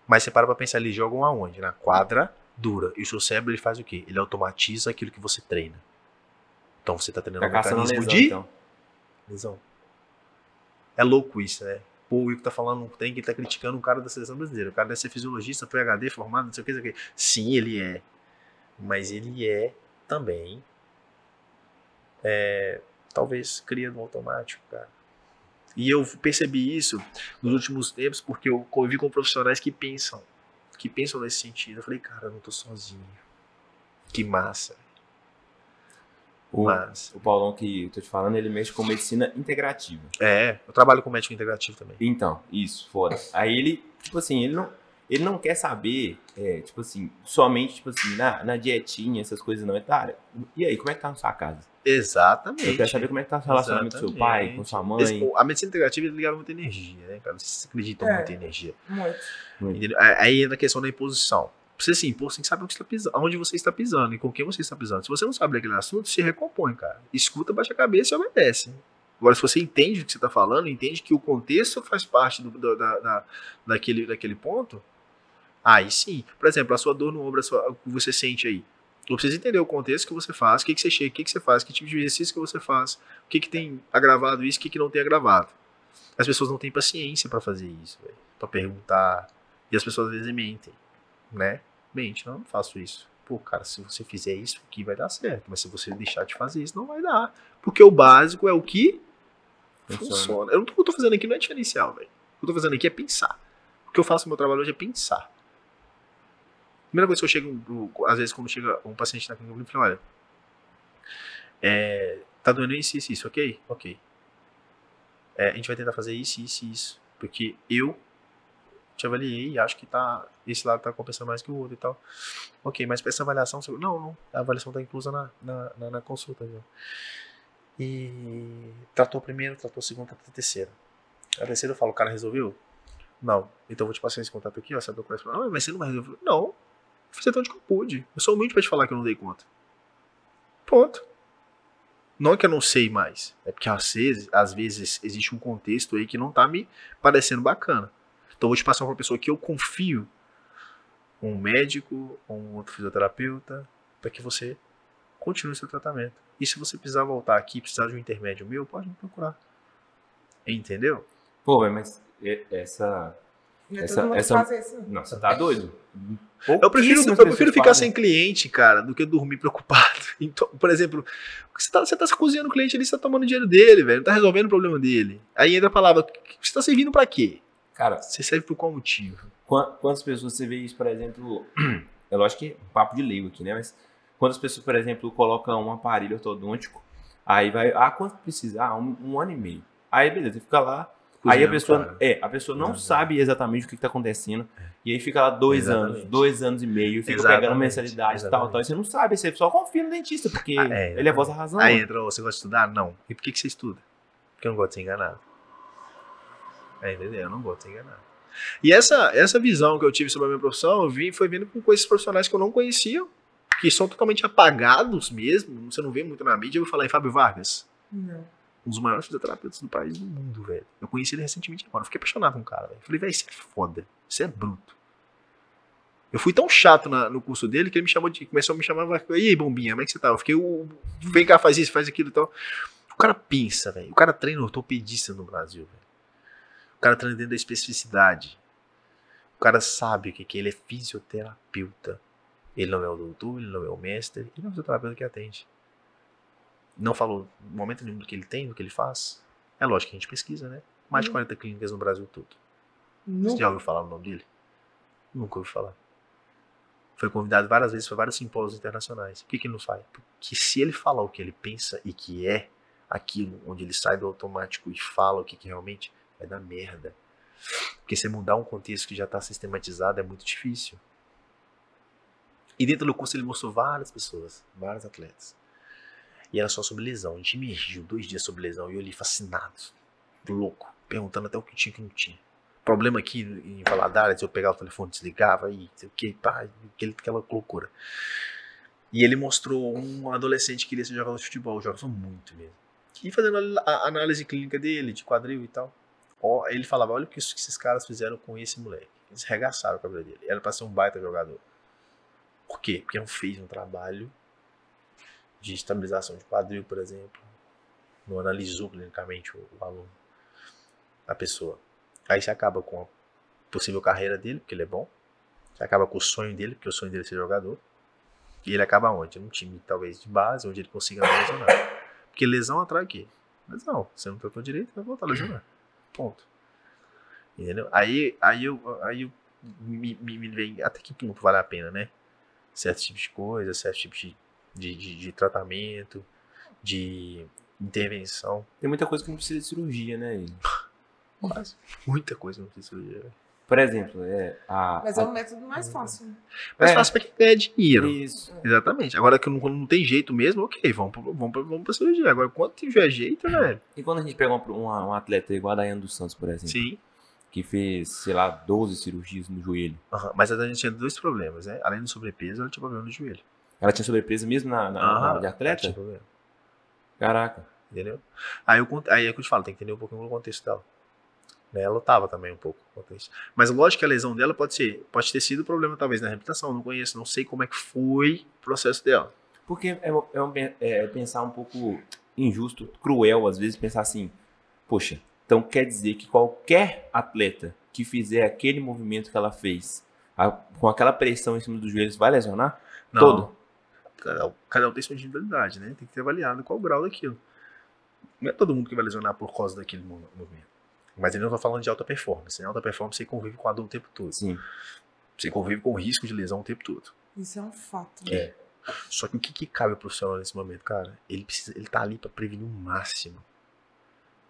mas você para pra pensar, eles jogam aonde? Na quadra dura. E o seu cérebro ele faz o quê? Ele automatiza aquilo que você treina. Então você tá treinando Tá um mecanismo lesão, de então. lesão. É louco isso, né? Pô, o Ico tá falando, tem que tá criticando um cara da seleção brasileira. O cara deve ser fisiologista, PhD, formado, não sei o que, não sei o que. Sim, ele é. Mas ele é também. É, talvez cria no automático, cara. E eu percebi isso nos últimos tempos porque eu convivi com profissionais que pensam, que pensam nesse sentido. Eu falei, cara, eu não tô sozinho. Que massa. O, Massa. o Paulão que eu tô te falando, ele mexe com medicina integrativa. É, eu trabalho com médico integrativo também. Então, isso, foda. Aí ele, tipo assim, ele não, ele não quer saber, é, tipo assim, somente, tipo assim, na, na dietinha, essas coisas não. Ele tá, "Cara, e aí, como é que tá na sua casa? Exatamente. Eu quero saber como é que tá o relacionamento com seu pai, com sua mãe. Esse- a medicina integrativa é ligada muita energia, né, cara? Vocês acreditam É. muito em energia. Muito. Entendeu? Aí aí entra a questão da imposição. Você se impor, você que saber onde, você tá pisando, onde você está pisando e com quem você está pisando. Se você não sabe daquele assunto, se recompõe, cara. Escuta, baixa a cabeça e obedece. Agora, se você entende o que você está falando, entende que o contexto faz parte do, da, da- daquele, daquele ponto, aí sim. Por exemplo, a sua dor no ombro, sua- o que você sente aí. Eu preciso entender o contexto que você faz, o que, que você chega, o que, que você faz, que tipo de exercício que você faz, o que, que tem agravado isso, o que, que não tem agravado. As pessoas não têm paciência para fazer isso. Pra perguntar. E as pessoas às vezes mentem, né? Mente, não, não faço isso. Pô, cara, se você fizer isso aqui vai dar certo. Mas se você deixar de fazer isso, não vai dar. Porque o básico é o que Funciona. funciona. Eu não tô, eu tô fazendo aqui não é diferencial, velho. O que eu tô fazendo aqui é pensar. O que eu faço no meu trabalho hoje é pensar. Primeira coisa que eu chego, às vezes, quando chega um paciente na clínica, eu falo, olha, é, tá doendo isso, isso, isso, ok? Ok. É, a gente vai tentar fazer isso, isso isso. Porque eu te avaliei e acho que tá, esse lado tá compensando mais que o outro e tal. Ok, mas pra essa avaliação, você- não, não, a avaliação tá inclusa na, na, na, na consulta, viu? E tratou primeiro, tratou segundo, tratou terceiro. A terceira eu falo, o cara resolveu? Não. Então eu vou te passar esse contato aqui, ó, sabe o que conheço? Ah, mas você não vai resolver? Não. Eu fiz até onde que eu pude. Eu sou humilde pra te falar que eu não dei conta. Ponto. Não é que eu não sei mais. É porque às vezes, às vezes existe um contexto aí que não tá me parecendo bacana. Então eu vou te passar pra uma pessoa que eu confio. Um médico, um outro fisioterapeuta, para que você continue seu tratamento. E se você precisar voltar aqui, precisar de um intermédio meu, pode me procurar. Entendeu? Pô, mas essa. Não é Essa- essa- isso. Não, você tá doido? Eu prefiro, eu prefiro ficar fazem. sem cliente, cara, do que dormir preocupado. Então, por exemplo, você tá, você tá cozinhando o cliente ali, você tá tomando dinheiro dele, velho. Não tá resolvendo o problema dele. Aí entra a palavra, você tá servindo pra quê? Cara, Você serve por qual motivo? Quan- Quantas pessoas você vê isso, por exemplo? É lógico que é um papo de leigo aqui, né? Mas quantas pessoas, por exemplo, colocam um aparelho ortodôntico, aí vai, ah, quanto precisa? Ah, um, um ano e meio. Aí, beleza, fica lá. aí a pessoa, cara. é, a pessoa não sabe exatamente o que está acontecendo. E aí fica lá dois Exatamente. anos, dois anos e meio, fica Exatamente, pegando mensalidade e tal, tal. E você não sabe, você só confia no dentista, porque Ah, é, ele é a voz da razão. Aí entra, você gosta de estudar? Não. E por que, que você estuda? Porque eu não gosto de ser enganado. É, entendeu? Eu não gosto de ser enganado. E essa, essa visão que eu tive sobre a minha profissão, eu vi, foi vendo com coisas profissionais que eu não conhecia, que são totalmente apagados mesmo. Você não vê muito na mídia. Eu vou falar em Fábio Vargas, Não. um dos maiores fisioterapeutas do país do mundo, velho. Eu conheci ele recentemente agora. Eu fiquei apaixonado com o cara, velho. Falei, velho, isso é foda. Isso é bruto. Eu fui tão chato na- no curso dele que ele me chamou de. Começou a me chamar. E aí, bombinha, como é que você tá? Eu fiquei. o- Vem cá, faz isso, faz aquilo e tal. O cara pensa, velho. O cara treina ortopedista no Brasil, velho. O cara treina dentro da especificidade. O cara sabe o que, que é, ele é fisioterapeuta. Ele não é o doutor, ele não é o mestre, ele é o fisioterapeuta que atende. Não falou no momento nenhum do que ele tem, do que ele faz. É lógico que a gente pesquisa, né? Mais de Uhum. 40 clínicas no Brasil todo. Você Nunca. já ouviu falar o nome dele? Nunca ouvi falar. Foi convidado várias vezes para vários simpósios internacionais. Por que, que ele não faz? Porque se ele falar o que ele pensa e que é aquilo, onde ele sai do automático e fala o que, que realmente, vai dar merda. Porque você mudar um contexto que já está sistematizado é muito difícil. E dentro do curso ele mostrou várias pessoas, vários atletas. E era só sobre lesão. A gente emergiu dois dias sobre lesão e eu ali fascinado, louco, perguntando até o que tinha e o que não tinha. Problema aqui em Valadares, eu pegava o telefone, desligava e sei o que, pá, aquele, aquela loucura. E ele mostrou um adolescente que queria ser jogador de futebol, jogava muito mesmo. E fazendo a análise clínica dele, de quadril e tal. Ó, ele falava: olha o que esses caras fizeram com esse moleque. Eles regaçaram o cabelo dele. Era pra ser um baita jogador. Por quê? Porque não fez um trabalho de estabilização de quadril, por exemplo. Não analisou clinicamente o, o aluno, a pessoa. Aí você acaba com a possível carreira dele, porque ele é bom. Você acaba com o sonho dele, porque o sonho dele é ser jogador. E ele acaba onde? Num time, talvez, de base, onde ele consiga não lesionar. Porque lesão atrai o quê? Lesão. Você não tratou direito, vai voltar a lesionar. Ponto. Entendeu? Aí, aí eu, aí eu me, me, me vem até que ponto vale a pena, né? Certos tipos de coisa, certos tipos de, de, de, de tratamento, de intervenção. Tem muita coisa que não precisa de cirurgia, né? Quase. Muita coisa não precisa de cirurgia. Por exemplo, é a. Mas é a- o método mais fácil. né? Mas É. fácil pra quem ganha dinheiro. Isso. Exatamente. Agora que não, não tem jeito mesmo, ok, vamos, pra- vamos, pra- vamos pra cirurgia. Agora, quando tiver jeito, velho. E quando a gente pega uma, uma, um atleta igual a Daiane dos Santos, por exemplo, Sim. que fez, sei lá, 12 cirurgias no joelho. Aham, Mas a gente tinha dois problemas, né? Além do sobrepeso, ela tinha problema no joelho. Ela tinha sobrepeso mesmo na, na, na Aham, área de ela atleta? tinha problema. Caraca. Entendeu? Aí, eu, aí é que eu te falo, tem que entender um pouquinho o contexto dela. Né? Ela lutava também um pouco quanto a isso. Mas lógico que a lesão dela pode ser, pode ter sido problema talvez na reabilitação, não conheço, não sei como é que foi o processo dela. Porque é, é um- é pensar um pouco injusto, cruel, às vezes, pensar assim, poxa, então quer dizer que qualquer atleta que fizer aquele movimento que ela fez, a- com aquela pressão em cima dos joelhos, vai lesionar? Não, Todo? Cada, um- cada um tem sua individualidade, né? Tem que ter avaliado qual o grau daquilo. Não é todo mundo que vai lesionar por causa daquele mo- movimento. Mas eu não tô falando de alta performance. Em alta performance você convive com a dor o tempo todo. Sim. Você convive com o risco de lesão o tempo todo. Isso é um fato. É. Só que o que, que cabe ao profissional nesse momento, cara? Ele precisa, ele tá ali pra prevenir o máximo.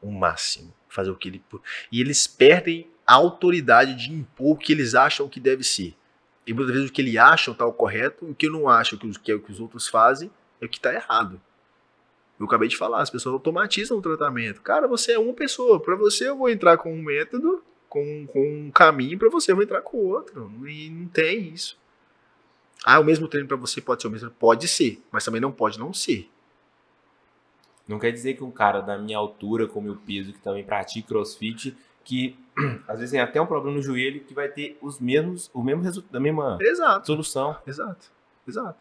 O máximo. Fazer o que ele. E eles perdem a autoridade de impor o que eles acham que deve ser. E muitas vezes o que eles acham tá o correto, e o que eu não acho que, que é o que os outros fazem é o que tá errado. Eu acabei de falar, as pessoas automatizam o tratamento. Cara, você é uma pessoa. Pra você eu vou entrar com um método, com, com um caminho, pra você eu vou entrar com outro. E não tem isso. Ah, o mesmo treino pra você pode ser o mesmo? Pode ser, mas também não pode não ser. Não quer dizer que um cara da minha altura, com meu peso, que também pratica crossfit, que às vezes tem até um problema no joelho, que vai ter os mesmos, o mesmo resultado, a mesma Exato, solução. exato, exato.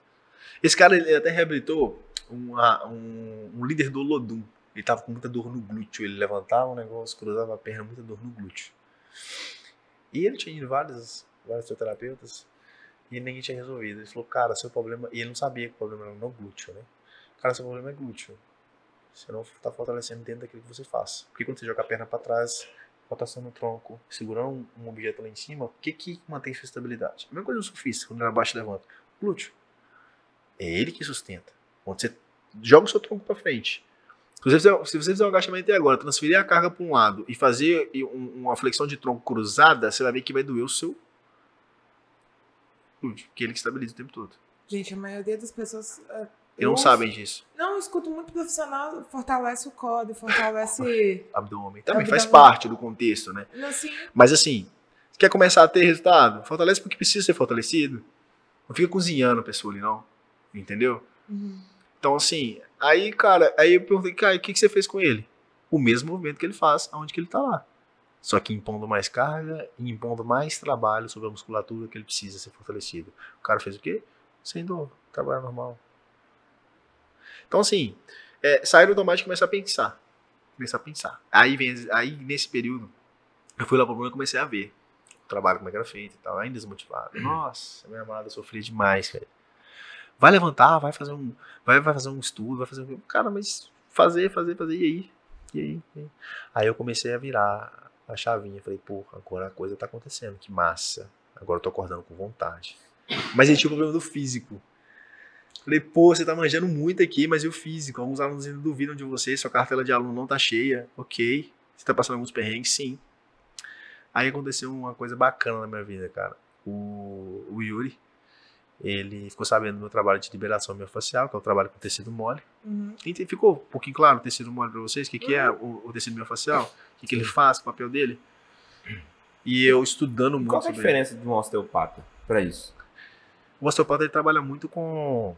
Esse cara ele até reabilitou uma- um, um líder do Lodum. Ele tava com muita dor no glúteo. Ele levantava um negócio, cruzava a perna, muita dor no glúteo. E ele tinha ido vários, vários fisioterapeutas e ninguém tinha resolvido. Ele falou, cara, seu problema. E ele não sabia que o problema era no glúteo, né? Cara, seu problema é glúteo. Você não tá fortalecendo dentro daquilo que você faz. Porque quando você joga a perna para trás, rotação no tronco, segurando um objeto lá em cima, o que que mantém sua estabilidade? A mesma coisa no surfista, quando ele abaixa e levanta. Glúteo. É ele que sustenta. Quando você joga o seu tronco para frente. Se você, fizer, se você fizer um agachamento até agora, transferir a carga para um lado e fazer um- uma flexão de tronco cruzada, você vai ver que vai doer o seu glúteo, que ele que estabiliza o tempo todo. Gente, a maioria das pessoas. é, E não eu- sabem disso. Não, eu escuto muito profissional, fortalece o código, fortalece. Abdômen. Também Abdômen. faz parte do contexto, né? assim, Mas assim, quer começar a ter resultado? Fortalece porque precisa ser fortalecido. Não fica cozinhando a pessoa ali, não. Entendeu? uhum. Então, assim, aí, cara, aí eu perguntei, cara, o que, que você fez com ele? O mesmo movimento que ele faz, aonde que ele tá lá. Só que impondo mais carga e impondo mais trabalho sobre a musculatura que ele precisa ser fortalecido. O cara fez o quê? Sem dor, trabalho normal. Então, assim, é, sair do automático e começar a pensar. Começar a pensar. Aí, vem, aí nesse período, eu fui lá pro Bruno e comecei a ver o trabalho, como é que era feito e tal, ainda desmotivado. Nossa, minha amada sofria demais, cara. Vai levantar, vai fazer um, vai, vai fazer um estudo, vai fazer um. Cara, mas fazer, fazer, fazer, e aí? E aí? E aí? Aí eu comecei a virar a chavinha. Falei, pô, agora a coisa tá acontecendo, que massa. Agora eu tô acordando com vontade. Mas aí tinha o problema do físico. Falei, pô, você tá manjando muito aqui, mas e o físico? Alguns alunos ainda duvidam de você, sua cartela de aluno não tá cheia. Ok. Você tá passando alguns perrengues? Sim. Aí aconteceu uma coisa bacana na minha vida, cara. O, o Yuri, ele ficou sabendo do meu trabalho de liberação miofascial, que é o trabalho com tecido mole. Uhum. Ente- Ficou um pouquinho claro o tecido mole para vocês? O que, que é o, o tecido miofascial? O que, que ele faz, o papel dele? E eu estudando muito Qual é a sobre ele. diferença de um osteopata pra isso? O osteopata ele trabalha muito com,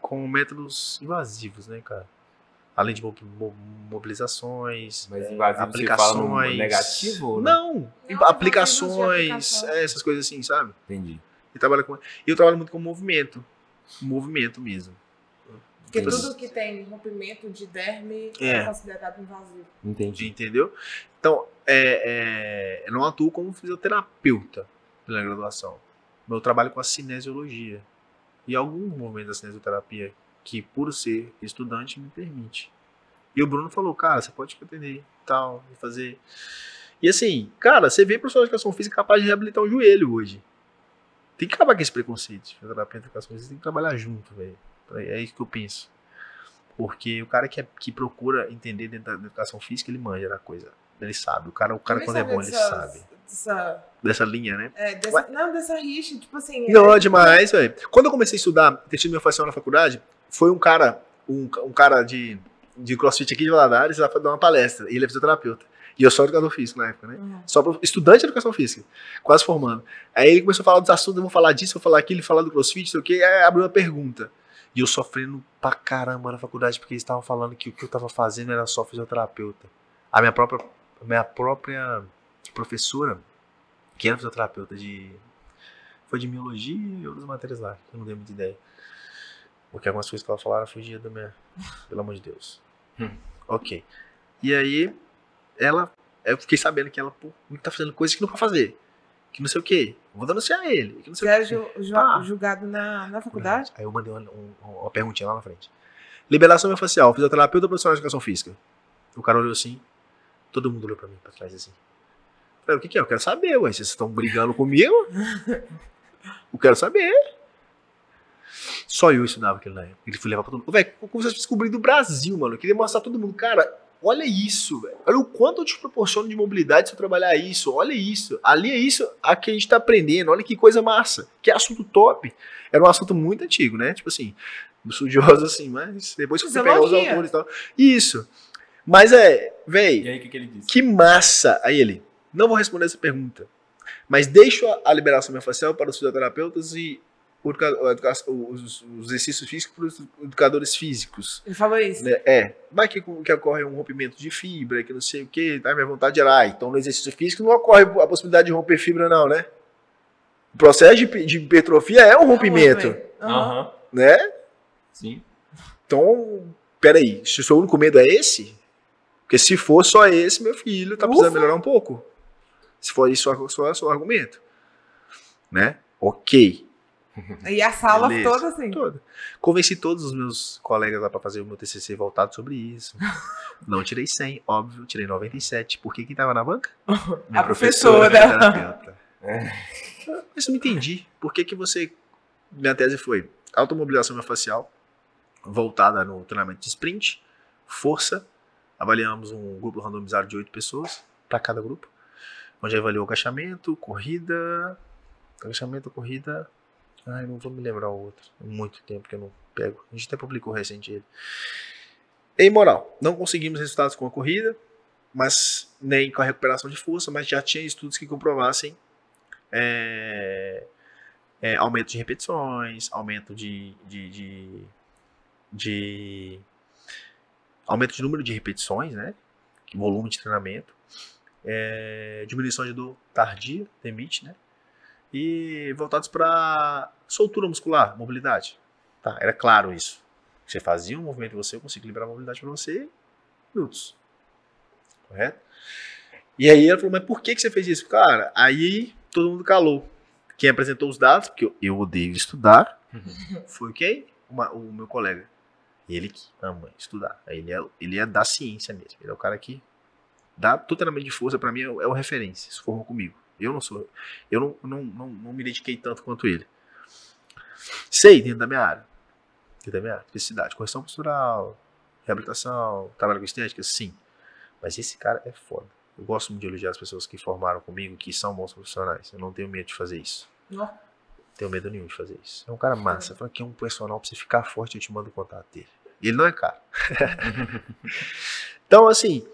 com métodos invasivos, né, cara? Além de mo- mo- mobilizações, Mas é, invasivo você fala no aplicações. negativo Não, Não, invasivos aplicações, aplicação. é, essas coisas assim, sabe? Entendi. Ele trabalha com. E eu trabalho muito com movimento. Movimento mesmo. Porque Entendi. tudo que tem rompimento de derme é, É. considerado invasivo. Entendi. Entendeu? Então, é, é, eu não atuo como fisioterapeuta pela graduação. Eu trabalho com a cinesiologia. E alguns movimentos da cinesioterapia que, por ser estudante, me permite. E o Bruno falou, cara, você pode atender e tal, e fazer. E assim, cara, você vê profissional de educação física capaz de reabilitar um joelho hoje. Tem que acabar com esse preconceito. Fisioterapia e educação física tem que trabalhar junto, velho. É isso que eu penso. Porque o cara que, é- que procura entender dentro da educação física, ele manja da coisa. Ele sabe. O cara, o cara quando é bom, ele sabia sabe. Dessa, Dessa linha, né? é, dessa, não, dessa rixa, tipo assim. Não, é, demais, velho. Quando eu comecei a estudar tecido miofascial na faculdade, foi um cara, um, um cara de, de crossfit aqui de Valadares, lá foi dar uma palestra. E ele é fisioterapeuta. E eu sou educador físico na época, né? Uhum. Só estudante de educação física, quase formando. Aí ele começou a falar dos assuntos, eu vou falar disso, vou falar aquilo, falar do crossfit, sei o quê, aí abriu uma pergunta. E eu sofrendo pra caramba na faculdade, porque eles estavam falando que o que eu tava fazendo era só fisioterapeuta. A minha própria, a minha própria professora, que era fisioterapeuta de. Foi de miologia e outras matérias lá, que eu não dei muita ideia. Porque algumas coisas que ela falaram fugia da minha. Pelo amor de Deus. Hum. Ok. E aí, ela. Eu fiquei sabendo que ela, pô, tá fazendo coisas que não pode fazer. Que não sei o quê. Vou denunciar ele. Que não sei Você era ju- ju- Tá. julgado na, na faculdade? Aí eu mandei uma, um- uma perguntinha lá na frente. Liberação miofascial, fisioterapeuta ou profissional de educação física? O cara olhou assim, todo mundo olhou pra mim, pra trás assim. Falei, o que que é? Eu quero saber, ué. Vocês estão brigando comigo? Eu quero saber. Só eu estudava aquele na época. Ele foi levar pra todo mundo. Velho, como vocês descobrir do Brasil, mano. Eu queria mostrar pra todo mundo. Cara, olha isso, velho. Olha o quanto eu te proporciono de mobilidade se eu trabalhar isso. Olha isso. Ali é isso a que a gente tá aprendendo. Olha que coisa massa. Que assunto top. Era um assunto muito antigo, né? Tipo assim, estudioso assim, mas depois que eu fui pegar os autores e tal. Isso. Mas é, velho, E aí, o que, que ele disse? que massa! Aí ele, não vou responder essa pergunta, mas deixo a, a liberação miofascial para os fisioterapeutas e o educa- o educa- os, os exercícios físicos para os educadores físicos. Ele falou isso. né? É, vai que, que ocorre um rompimento de fibra, que não sei o que, tá? minha vontade era, ah, então no exercício físico não ocorre a possibilidade de romper fibra não, né? O processo de, de hipertrofia é um rompimento, Aham. Aham. né? Sim. Então, peraí, se o seu único medo é esse, porque se for só esse, meu filho, tá precisando Ufa. melhorar um pouco. Se for isso só, só, só argumento. Né? Ok. E a sala Beleza. toda assim. Toda. Convenci todos os meus colegas lá pra fazer o meu TCC voltado sobre isso. Não tirei 100, óbvio, tirei 97. Por que quem tava na banca? Minha A professora. terapeuta. É. Mas eu não entendi. Por que que você... Minha tese foi automobilização miofascial, voltada no treinamento de sprint, força. Avaliamos um grupo randomizado de oito pessoas para cada grupo, onde avaliou agachamento, corrida, agachamento, corrida. Ai, não vou me lembrar o outro. Muito tempo que eu não pego. A gente até publicou recente ele. Em moral, não conseguimos resultados com a corrida, mas nem com a recuperação de força, mas já tinha estudos que comprovassem é, é, aumento de repetições, aumento de, de, de, de- aumento de número de repetições, né? Volume de treinamento, é, diminuição de dor tardia, demite, né? E voltados para soltura muscular, mobilidade. Tá, era claro isso. Você fazia um movimento em você, eu consigo liberar a mobilidade para você minutos. Correto? E aí ela falou, mas por que, que você fez isso? Cara, aí todo mundo calou. Quem apresentou os dados, porque eu, eu odeio estudar, foi quem? Uma- o meu colega. Ele que ama estudar. Ele é, ele é da ciência mesmo. Ele é o cara que dá treinamento de força, pra mim é, o- é o referência. Se formou comigo. Eu não sou. Eu não, não, não, não me dediquei tanto quanto ele. Sei, dentro da minha área. Dentro da minha área. Especificidade. Correção postural, reabilitação, trabalho com estética, sim. Mas esse cara é foda. Eu gosto muito de elogiar as pessoas que formaram comigo, que são bons profissionais. Eu não tenho medo de fazer isso. Ó. Tenho medo nenhum de fazer isso. É um cara massa. Fala que é um personal pra você ficar forte, eu te mando o contato dele. E ele não é caro. então, assim,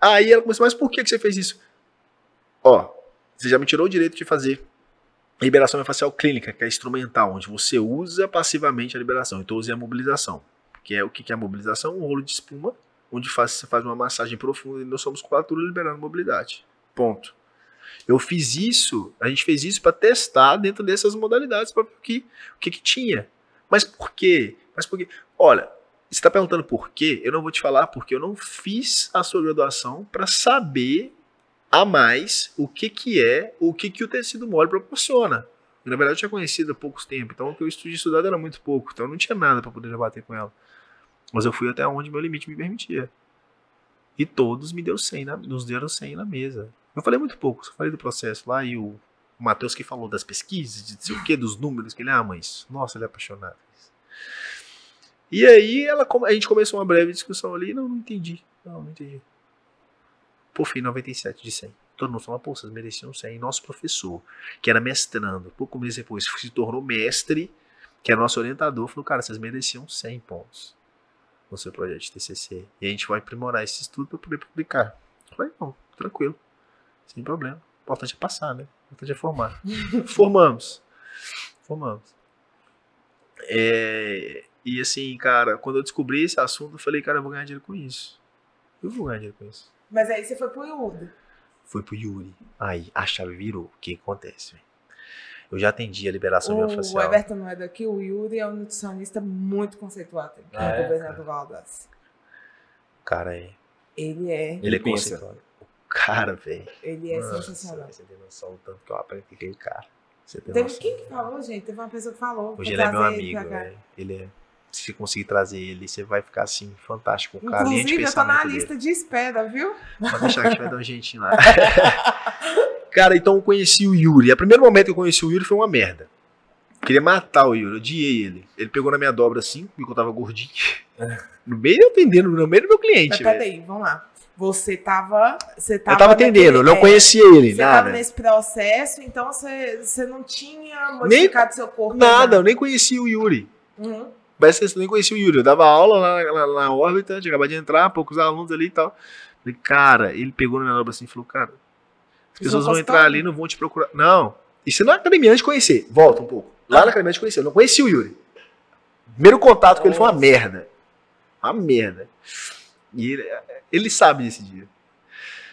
aí ela começou, mas por que, que você fez isso? Ó, você já me tirou o direito de fazer liberação facial clínica, que é instrumental, onde você usa passivamente a liberação. Então, usei a mobilização. Que é o que é a mobilização? Um rolo de espuma, onde faz, você faz uma massagem profunda nós somos musculatura liberando mobilidade. Ponto. Eu fiz isso, a gente fez isso para testar dentro dessas modalidades para que, o que, que tinha. Mas por quê? Mas por quê? Olha, você está perguntando por quê? Eu não vou te falar porque eu não fiz a sua graduação para saber a mais o que, que é, o que, que o tecido mole proporciona. Na verdade, eu tinha conhecido há poucos tempos, então o que eu tinha estudado era muito pouco, então não tinha nada para poder debater com ela. Mas eu fui até onde meu limite me permitia. E todos me deu 100 na, nos deram 100 na mesa. Eu falei muito pouco, só falei do processo lá e o, o Matheus que falou das pesquisas, de sei o que, dos números, que ele, ah, mas, nossa, ele é apaixonado. E aí ela, a gente começou uma breve discussão ali, não, não entendi. Não, não entendi. Por fim, 97 de 100. Todo mundo falou, pô, vocês mereciam 100. E nosso professor, que era mestrando, pouco mês depois se tornou mestre, que é nosso orientador, falou, cara, vocês mereciam 100 pontos no seu projeto de TCC. E a gente vai aprimorar esse estudo para poder publicar. Eu falei, não, tranquilo, sem problema. O importante é passar, né? O importante é formar. Formamos. Formamos. É, e assim, cara, quando eu descobri esse assunto, eu falei, cara, eu vou ganhar dinheiro com isso. Eu vou ganhar dinheiro com isso. Mas aí você foi pro Yuri. Foi pro Yuri. Aí a chave virou. O que acontece? Eu já atendi a liberação o, miofascial. O Everton não é daqui, o Yuri é um nutricionista muito conceituado aqui ah, no é, governador Valdas. O cara é. Ele é. Ele, ele é conceituado. O cara, velho. Ele é Nossa, sensacional. Você tem noção do tanto que eu aprendi com aquele cara. Você tem Teve noção. quem que falou, gente? Teve uma pessoa que falou. Hoje ele é meu amigo, velho. Ele é se você conseguir trazer ele, você vai ficar assim, fantástico. Cara, Inclusive, eu tô na lista dele. de espera, viu? Pode deixar que a gente vai dar um jeitinho lá. cara, então eu conheci o Yuri. O primeiro momento que eu conheci o Yuri foi uma merda. queria matar o Yuri, eu odiei ele. Ele pegou na minha dobra assim, me contava gordinho. É. No meio atendendo, no meio do meu cliente. Mas peraí, vamos lá. Você tava. Você tava eu tava atendendo, eu não é, conhecia ele. Você nada. tava nesse processo, então você, você não tinha modificado nem, seu corpo. Nada, eu nem conhecia o Yuri. Uhum. Parece que nem conhecia o Yuri. Eu dava aula lá na, órbita, tinha acabado de entrar, poucos alunos ali e tal. Falei, cara, ele pegou na minha dobra assim e falou, cara, as pessoas vão entrar ali não vão te procurar. Não, isso não é academia antes de conhecer. Volta um pouco. Lá na academia antes de conhecer. Eu não conhecia o Yuri. Primeiro contato com ele foi uma merda. Uma merda. E ele, ele sabe desse dia.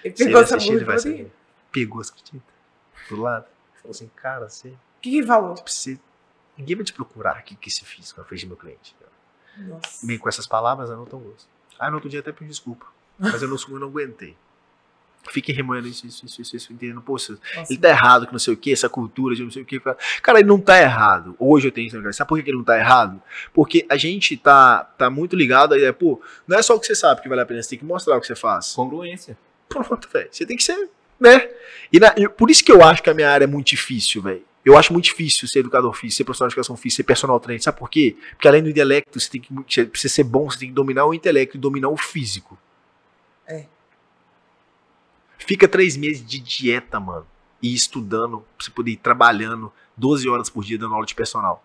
Ele pegou essa assistir, ele vai saber. Pegou as crititas do lado. Falou assim, cara, você. O que, que falou? Tipo, você Ninguém vai te procurar aqui que se fiz na frente do meu cliente. Nossa. Bem, com essas palavras eu não tão gosto. Ah, no outro dia até pedi desculpa. Mas eu não, eu não aguentei. Fiquem remoendo isso, isso, isso, isso, isso entendendo. Poxa, Nossa. ele tá errado que não sei o que, essa cultura de não sei o que. Cara, ele não tá errado. Hoje eu tenho isso na Sabe por que ele não tá errado? Porque a gente tá, tá muito ligado aí, é, pô, não é só o que você sabe que vale a pena, você tem que mostrar o que você faz. Congruência. Pronto, velho. Você tem que ser, né? E na, por isso que eu acho que a minha área é muito difícil, velho. Eu acho muito difícil ser educador físico, ser profissional de educação física, ser personal trainer. Sabe por quê? Porque além do intelecto, você tem que você precisa ser bom, você tem que dominar o intelecto e dominar o físico. É. Fica três meses de dieta, mano. E estudando, pra você poder ir trabalhando 12 horas por dia dando aula de personal.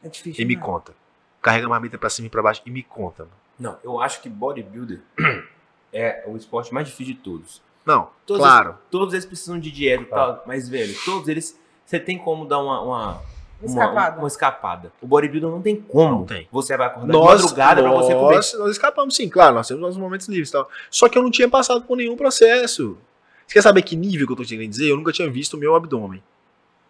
É difícil. E me conta. Carrega a marmita pra cima e pra baixo e me conta, mano. Não, eu acho que bodybuilder é o esporte mais difícil de todos. Não, todos claro. Eles, todos eles precisam de dieta e tal, mas, velho, todos eles você tem como dar uma, uma escapada. Uma, uma, escapada. O bodybuilder não tem como. Não tem. Você vai acordar nós, de madrugada nós, pra você comer. Nós escapamos sim, claro, nós temos nossos momentos livres e tal. Só que eu não tinha passado por nenhum processo. Você quer saber que nível que eu tô querendo dizer? Eu nunca tinha visto o meu abdômen.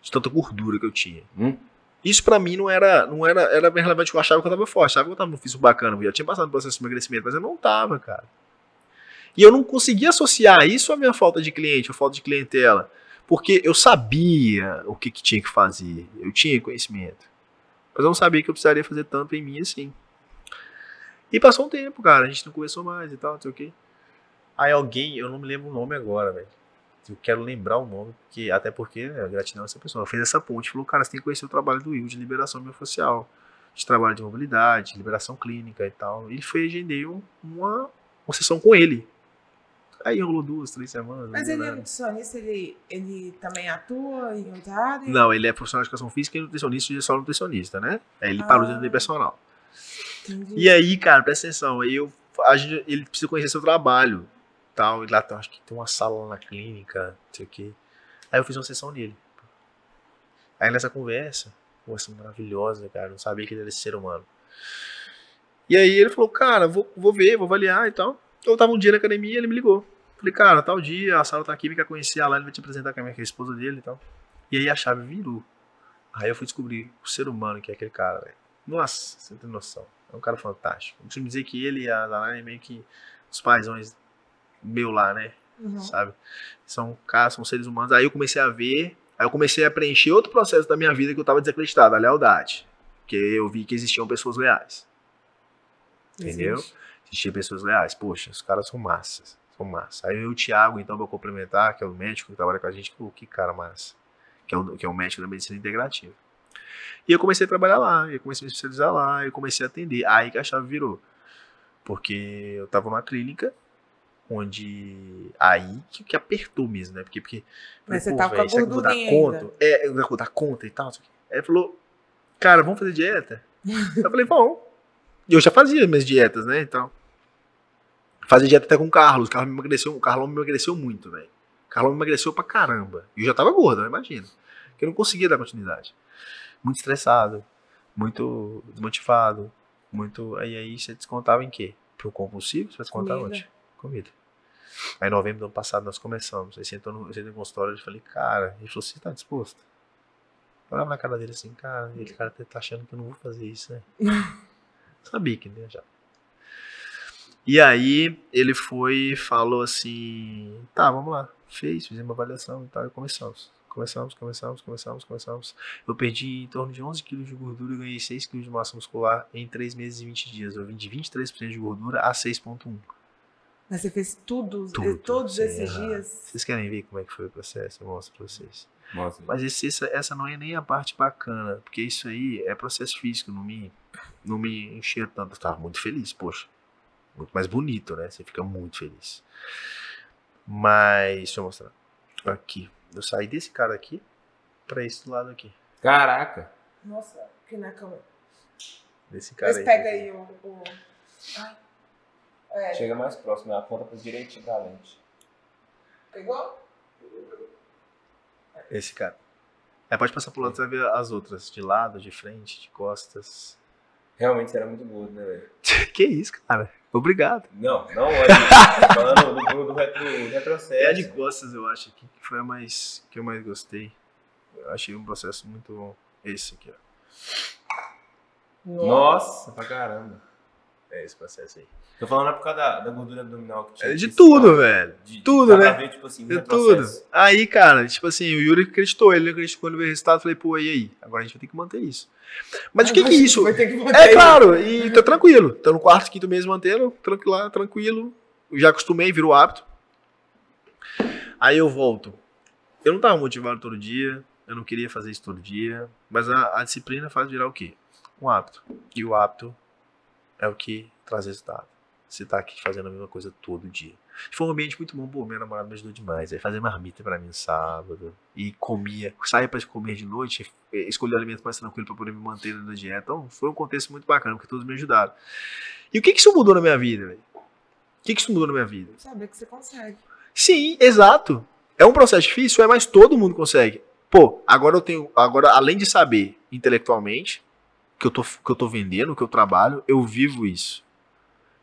De tanta gordura que eu tinha. Hum? Isso pra mim não era, não era, era bem relevante. Eu achava que eu tava forte, achava que eu tava no físico bacana. Eu já tinha passado por processo de emagrecimento, mas eu não tava, cara. E eu não conseguia associar isso à minha falta de cliente, à falta de clientela. Porque eu sabia o que, que tinha que fazer, eu tinha conhecimento. Mas eu não sabia que eu precisaria fazer tanto em mim assim. E passou um tempo, cara, a gente não conversou mais e tal, não sei o quê. Aí alguém, eu não me lembro o nome agora, velho. Eu quero lembrar o nome, porque, até porque, né, gratidão a essa pessoa. Fez essa ponte falou, cara, você tem que conhecer o trabalho do Will de liberação miofascial, de trabalho de mobilidade, liberação clínica e tal. E foi, agendei uma, uma sessão com ele. Aí rolou duas, três semanas. Mas ele é nutricionista, ele, ele também atua em outra área? Não, ele é profissional de educação física e nutricionista e só nutricionista, né? Aí ele Ah. parou de atender personal. Entendi. E aí, cara, presta atenção, aí eu, a gente- ele precisa conhecer seu trabalho, tal, e lá acho que tem uma sala na clínica, não sei o quê. Aí eu fiz uma sessão nele. Aí nessa conversa, conversa maravilhosa, cara, não sabia que ele era esse ser humano. E aí ele falou, cara, vou, vou ver, vou avaliar e tal. Eu tava um dia na academia, ele me ligou. Falei, cara, tal dia, a sala tá aqui, me quer conhecer, lá ele vai te apresentar com a minha que é a esposa dele e tal. E aí a chave virou. Aí eu fui descobrir o ser humano que é aquele cara, velho. Nossa, você não tem noção. É um cara fantástico. Eu costumo dizer que ele e a Zalane é meio que os paizões meu lá, né? Uhum. Sabe? São caras, são seres humanos. Aí eu comecei a ver, aí eu comecei a preencher outro processo da minha vida que eu tava desacreditado, a lealdade. Porque eu vi que existiam pessoas leais. Entendeu? Existe. Existiam pessoas leais. Poxa, os caras são massas. São massas. Aí eu e o Thiago, então, pra complementar, que é o médico que trabalha com a gente, pô, que cara massa. Que é o, que é o médico da medicina integrativa. E eu comecei a trabalhar lá, eu comecei a me especializar lá, eu comecei a atender. Aí que a chave virou. Porque eu tava numa clínica onde. Aí que, que apertou mesmo, né? Porque. porque Mas falei, você tava com a eu vou dar conta? É, eu vou dar conta e tal. Aí ele falou, cara, vamos fazer dieta? eu falei, bom. E eu já fazia minhas dietas, né? Então. Fazia dieta até com o Carlos. O Carlos me emagreceu, o Carlão me emagreceu muito, velho. O Carlão me emagreceu pra caramba. E eu já tava gordo, né? imagina. Que eu não conseguia dar continuidade. Muito estressado, muito desmotivado, muito. Aí aí você descontava em quê? Pro compulsivo? Você vai descontar Comida. onde? Comida. Aí em novembro do ano passado nós começamos. Aí sentou no, eu sentei no consultório e falei, cara, ele falou, você tá disposto? Eu olhava na cara dele assim, cara, ele cara tá achando que eu não vou fazer isso, né? Sabia que né, já. E aí ele foi e falou assim, tá, vamos lá. Fez, fizemos uma avaliação e tal, e começamos. Começamos, começamos, começamos, começamos. Eu perdi em torno de 11 quilos de gordura e ganhei 6 quilos de massa muscular em 3 meses e 20 dias. Eu vim de 23% de gordura a 6,1%. Mas você fez tudo, Tudo, todos sim, esses aham. dias? Vocês querem ver como é que foi o processo? Eu mostro pra vocês. Nossa, Mas esse- essa, essa não é nem a parte bacana, porque isso aí é processo físico, não me, não me enchia tanto. Eu tava muito feliz, poxa. Muito mais bonito, né? Você fica muito feliz. Mas, deixa eu mostrar. Aqui. Eu saí desse cara aqui pra esse do lado aqui. Caraca. Nossa, aqui na câmera. Desse cara Mas aí. pega aí o. o... Ai. É, Chega mais próximo, aponta pro direitinho da lente. pegou? Esse cara. Aí pode passar pro lado, você vai ver as outras. De lado, de frente, de costas. Realmente você era muito gordo, né, velho? que isso, cara? Obrigado. Não, não olha. falando do, do, do, retro, É a retrocesso. de costas, eu acho que foi a mais que eu mais gostei. Eu achei um processo muito bom. Esse aqui, ó. Nossa, pra caramba. É esse processo aí. Tô falando é por causa da, da gordura abdominal que tinha. É de que tudo, velho. De, tudo, né? Ver, tipo assim, De tudo. Aí, cara, tipo assim, o Yuri acreditou. Ele acreditou quando veio o resultado. Falei, pô, e aí? Agora a gente vai ter que manter isso. Mas o que que é isso? Vai ter que manter É claro, e tá tranquilo. Tá no quarto, quinto mês mantendo, tranquilo, tranquilo. Eu já acostumei, virou hábito. Aí eu volto. Eu não tava motivado todo dia, eu não queria fazer isso todo dia, mas a, a disciplina faz virar o quê? Um hábito. E o hábito é o que traz resultado. Você tá aqui fazendo a mesma coisa todo dia. Foi um ambiente muito bom, pô, minha namorada me ajudou demais. Aí fazer marmita pra mim no sábado. E comia, saía pra comer de noite, eh, escolher alimento mais tranquilo pra poder me manter na dieta. Então foi um contexto muito bacana, porque todos me ajudaram. E o que que isso mudou na minha vida, velho? O que que isso mudou na minha vida? Saber que você consegue. Sim, exato. É um processo difícil, é, mas todo mundo consegue. Pô, agora eu tenho. Agora, além de saber intelectualmente que eu tô, que eu tô vendendo, que eu trabalho, eu vivo isso.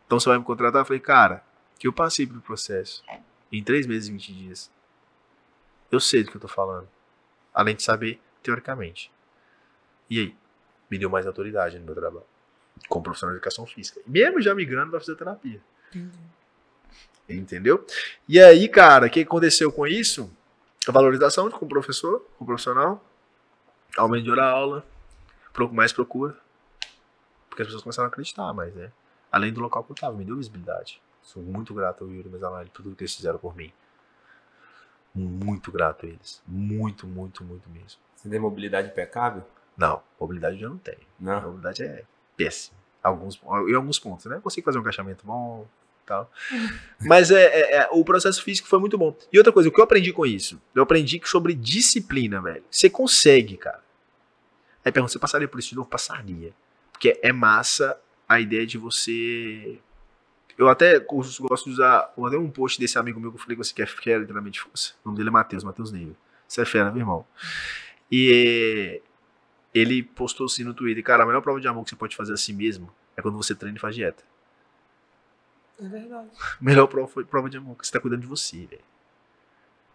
Então você vai me contratar? Eu falei, cara, que eu passei pelo processo em 3 meses e 20 dias. Eu sei do que eu tô falando. Além de saber teoricamente. E aí? Me deu mais autoridade no meu trabalho. Como profissional de educação física. Mesmo já migrando pra fisioterapia. Entendi. Entendeu? E aí, cara, o que aconteceu com isso? A valorização com o professor, com o profissional, aumento de hora aula, mais procura. Porque as pessoas começaram a acreditar mais, né? Além do local que eu tava, me deu visibilidade. Sou muito grato ao Yuri e Mesalari por tudo que eles fizeram por mim. Muito grato a eles. Muito, muito, muito mesmo. Você tem mobilidade impecável? Não, mobilidade eu não tenho. Não. mobilidade é péssima. Alguns, em alguns pontos, né? Eu consigo fazer um agachamento bom, tal. Mas é, é- é, o processo físico foi muito bom. E outra coisa, o que eu aprendi com isso? Eu aprendi que sobre disciplina, velho. Você consegue, cara. Aí pergunta, você passaria por isso de novo? Passaria. Porque é massa a ideia de você. Eu até gosto de usar. Eu mandei um post desse amigo meu que eu falei que você quer fera, literalmente força. O nome dele é Matheus, Matheus Neiva. Você é fera, meu irmão. E ele postou assim no Twitter, cara, a melhor prova de amor que você pode fazer a si mesmo é quando você treina e faz dieta. É verdade. Melhor prova prova de amor, que você tá cuidando de você, velho.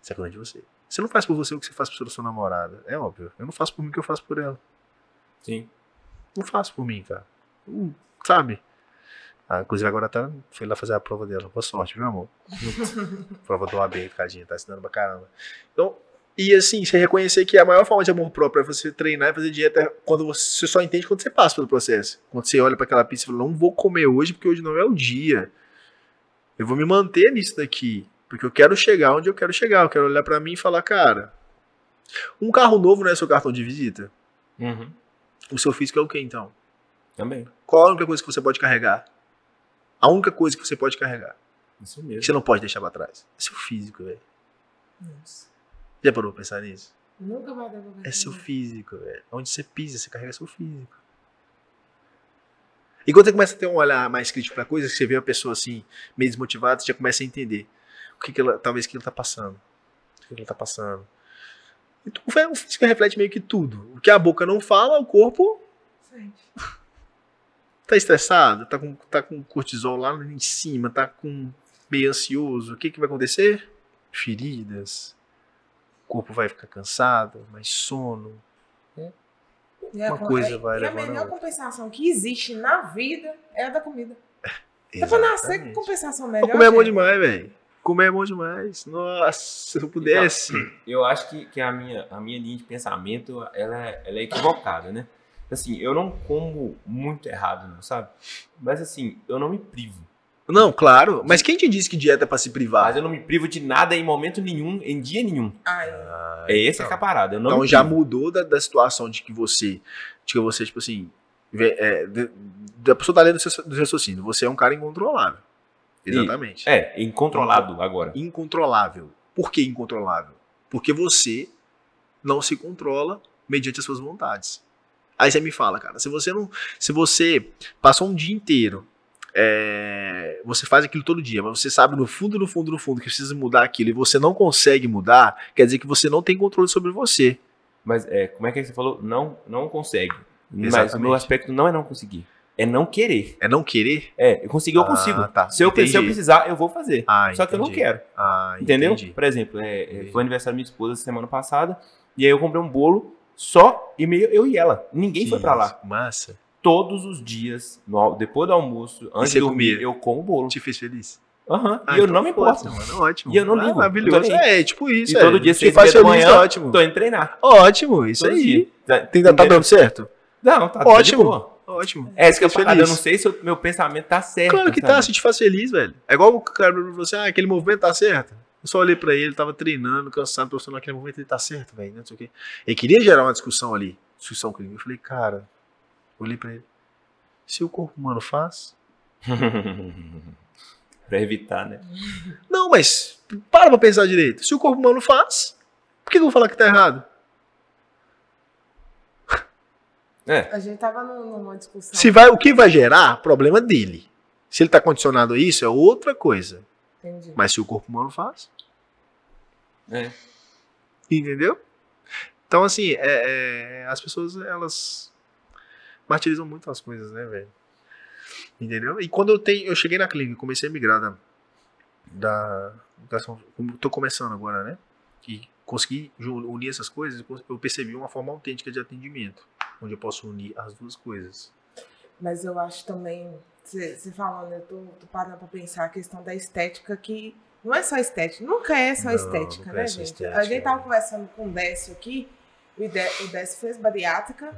Você tá cuidando de você. Você não faz por você o que você faz por sua namorada. É óbvio. Eu não faço por mim o que eu faço por ela. Sim. Não faço por mim, cara. Hum, sabe? Ah, inclusive agora tá, foi lá fazer a prova dela. Boa sorte, viu, amor? prova do AB, tadinha, tá estudando pra caramba. Então, e assim, você reconhecer que a maior forma de amor próprio é você treinar e fazer dieta quando você, você só entende quando você passa pelo processo. Quando você olha pra aquela pizza e fala, não vou comer hoje porque hoje não é o dia. Eu vou me manter nisso daqui. Porque eu quero chegar onde eu quero chegar. Eu quero olhar pra mim e falar, cara, um carro novo não é seu cartão de visita? Uhum. O seu físico é o que então? Também. Qual a única coisa que você pode carregar? A única coisa que você pode carregar, Isso que mesmo. você não pode deixar pra trás, é seu físico, velho. Já parou pra pensar nisso? Nunca vai dar pra. É seu físico, velho. Onde você pisa, você carrega seu físico. E quando você começa a ter um olhar mais crítico pra coisa, que você vê uma pessoa assim, meio desmotivada, você já começa a entender que, que ela, talvez que ela tá passando. O que, ela tá passando. Então, o físico reflete meio que tudo. O que a boca não fala, o corpo Sente. tá estressado, tá com, tá com cortisol lá em cima, tá com meio ansioso, o que, que vai acontecer? Feridas, o corpo vai ficar cansado, mais sono. A Uma co- coisa é- vai E a melhor compensação que existe na vida é a da comida. É pra nascer com Exatamente. compensação melhor. Comer é bom demais, velho. Comer é bom demais. Nossa, se eu pudesse. Eu acho que, que a, minha, a minha linha de pensamento ela é, ela é equivocada, né? Assim, eu não como muito errado, não, sabe? Mas assim, eu não me privo. Não, claro. Mas quem te disse que dieta é pra se Mas privar? eu não me privo de nada em momento nenhum, em dia nenhum. Ai, Ah, É essa então. que é a parada. Eu não Então já mudou da, da situação de que você, de que você, tipo assim, é, de- da pessoa tá lendo do raciocínio. Você é um cara incontrolável. Exatamente. É, incontrolado agora. Incontrolável. Por que incontrolável? Porque você não se controla mediante as suas vontades. Aí você me fala, cara, se você não. Se você passou um dia inteiro. é, você faz aquilo todo dia, mas você sabe no fundo, no fundo, no fundo que precisa mudar aquilo e você não consegue mudar, quer dizer que você não tem controle sobre você. Mas é, como é que você falou? Não, não consegue. Mas o Exatamente. meu aspecto não é não conseguir. É não querer. É não querer? É, eu conseguir, eu Ah, consigo. tá. Se, eu, Entendi. se eu precisar, eu vou fazer. Ah, Só que eu não entendi. quero. Ah, Entendeu? entendi. Por exemplo, é, é, Entendi. foi aniversário da minha esposa semana passada. E aí eu comprei um bolo só e meio eu e ela. Ninguém foi pra lá. Massa. Todos os dias, no depois do almoço, antes você de dormir, comia? eu como o bolo. Te fez feliz? Aham. Ah, e eu então não me importo. mano. Ótimo. E eu não Ah, ligo. maravilhoso. Eu tô nem É, tipo isso. E todo é. dia, Se seis faz da feliz, manhã, ótimo. tô indo treinar. Ótimo, isso Todos os aí. Tá, tá dando certo? Não, tá, tá Ótimo. Ótimo. É isso que eu parada. Eu não sei se o meu pensamento tá certo. Claro que tá, sabe? se te faz feliz, velho. É igual o cara falou pra você, ah, aquele movimento tá certo. Eu só olhei pra ele, ele tava treinando, cansado, profissional, aquele movimento ele tá certo, velho, não sei o quê. Ele queria gerar uma discussão ali, discussão comigo. Eu falei, cara, eu olhei pra ele. Se o corpo humano faz. pra evitar, né? Não, mas para pra pensar direito. Se o corpo humano faz, por que eu vou falar que tá errado? É. A gente tava num- numa discussão. Se vai, o que vai gerar, problema dele. Se ele tá condicionado a isso, é outra coisa. Entendi. Mas se o corpo humano faz. É. Entendeu? Então, assim, é- é, as pessoas, elas martirizam muito as coisas, né, velho? Entendeu? E quando eu tenho, eu cheguei na clínica, comecei a migrar da, da, da como tô começando agora, né? E consegui unir essas coisas, eu percebi uma forma autêntica de atendimento, onde eu posso unir as duas coisas. Mas eu acho também, você falando, eu tô, tô parando pra pensar a questão da estética que não é só estética, nunca é só Não, estética, nunca né, é só gente? estética, a gente tava né? conversando com o Décio aqui, o Dé- o Décio fez bariátrica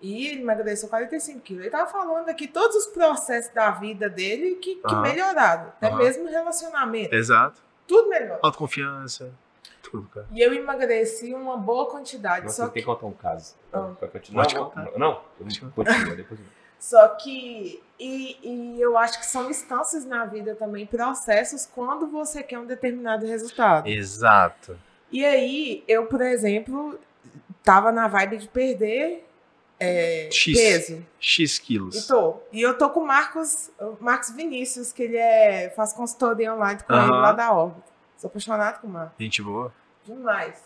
e ele emagreceu 45 quilos. Ele tava falando aqui todos os processos da vida dele que, que Aham. melhoraram, até Aham. mesmo relacionamento, Exato. tudo melhor. Autoconfiança, tudo, cara. E eu emagreci uma boa quantidade, Nossa, só eu tenho que que contar um caso. Ah. Pra continuar. Pode Não, contar. não, continua depois. Só que. E, e eu acho que são instâncias na vida também, processos, quando você quer um determinado resultado. Exato. E aí, eu, por exemplo, tava na vibe de perder é, X. peso. X E quilos. tô. E eu tô com o Marcos, Marcos Vinícius, que ele é, faz consultoria online com ele Aham. lá da órbita. Sou apaixonado com o. Gente boa. Demais.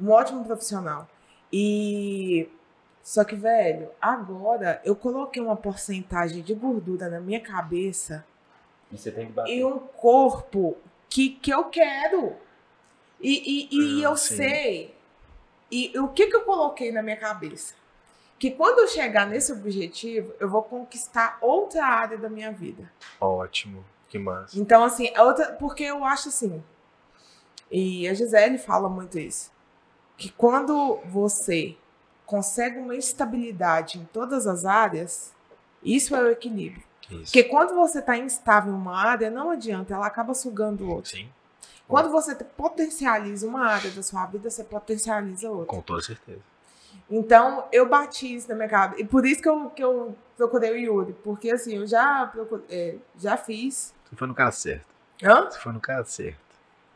Um ótimo profissional. E. Só que, velho, agora eu coloquei uma porcentagem de gordura na minha cabeça E você tem que bater. e um corpo que, que eu quero. E, e, e Ah, eu sim. sei. E o que, que eu coloquei na minha cabeça? Que quando eu chegar nesse objetivo, eu vou conquistar outra área da minha vida. Ótimo. Que massa. Então, assim, é outra, porque eu acho assim, e a Gisele fala muito isso, que quando você consegue uma estabilidade em todas as áreas, isso é o equilíbrio. Isso. Porque quando você está instável em uma área, não adianta, ela acaba sugando outra. Sim. Quando você potencializa uma área da sua vida, você potencializa outra. Com toda certeza. Então, eu bati isso na minha cabeça. E por isso que eu, que eu procurei o Yuri. Porque, assim, eu já, procurei, é, já fiz. Você foi no cara certo. Hã? Você foi no cara certo.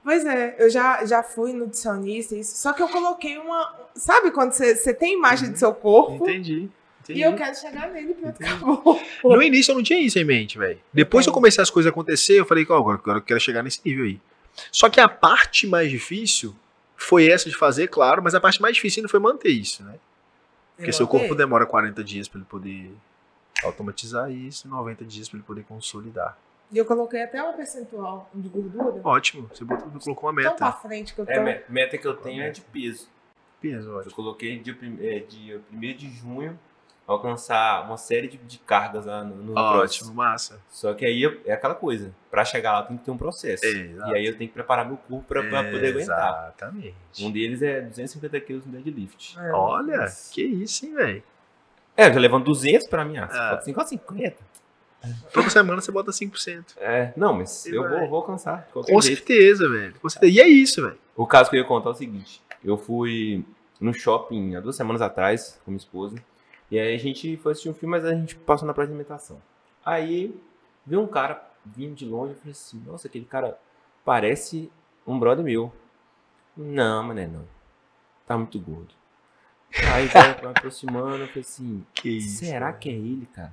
Pois é, eu já, já fui nutricionista, isso. Só que eu coloquei uma. Sabe quando você, tem imagem do seu corpo? Entendi. Entendi. E eu quero chegar nele pra Entendi. acabou. No início eu não tinha isso em mente, velho. Depois que eu comecei as coisas a acontecer, eu falei, agora, agora eu quero chegar nesse nível aí. Só que a parte mais difícil foi essa de fazer, claro, mas a parte mais difícil ainda foi manter isso, né? Porque seu corpo demora 40 dias pra ele poder automatizar isso e 90 dias pra ele poder consolidar. E eu coloquei até uma percentual de gordura. Ótimo, você botou, colocou uma Tão pra meta. frente que eu tô. É, me- meta que eu tenho é de peso. Peso, Eu ótimo. coloquei dia, prim- é, dia 1 de junho alcançar uma série de, de cargas lá no, no cross. Ótimo, massa. Só que aí eu- é aquela coisa. Pra chegar lá tem que ter um processo. É, e exato. aí eu tenho que preparar meu corpo pra, pra poder aguentar. Exatamente. Um deles é 250 quilos no deadlift. É. Olha, que isso, hein, velho. É, eu já levando 200 pra mim. Ah, Ah. falta 50, 50. Toda semana você bota 5%. É, não, mas E eu vou, vou alcançar. Com jeito. certeza, velho. Com certeza. E é isso, velho. O caso que eu ia contar é o seguinte: eu fui no shopping há duas semanas atrás com minha esposa. E aí a gente foi assistir um filme, mas a gente passou na praia de alimentação. Aí veio um cara vindo de longe, eu falei assim, nossa, aquele cara parece um brother meu. Não, mané, não. Tá muito gordo. Aí vai aproximando, eu falei assim, Que será velho. que é ele, cara?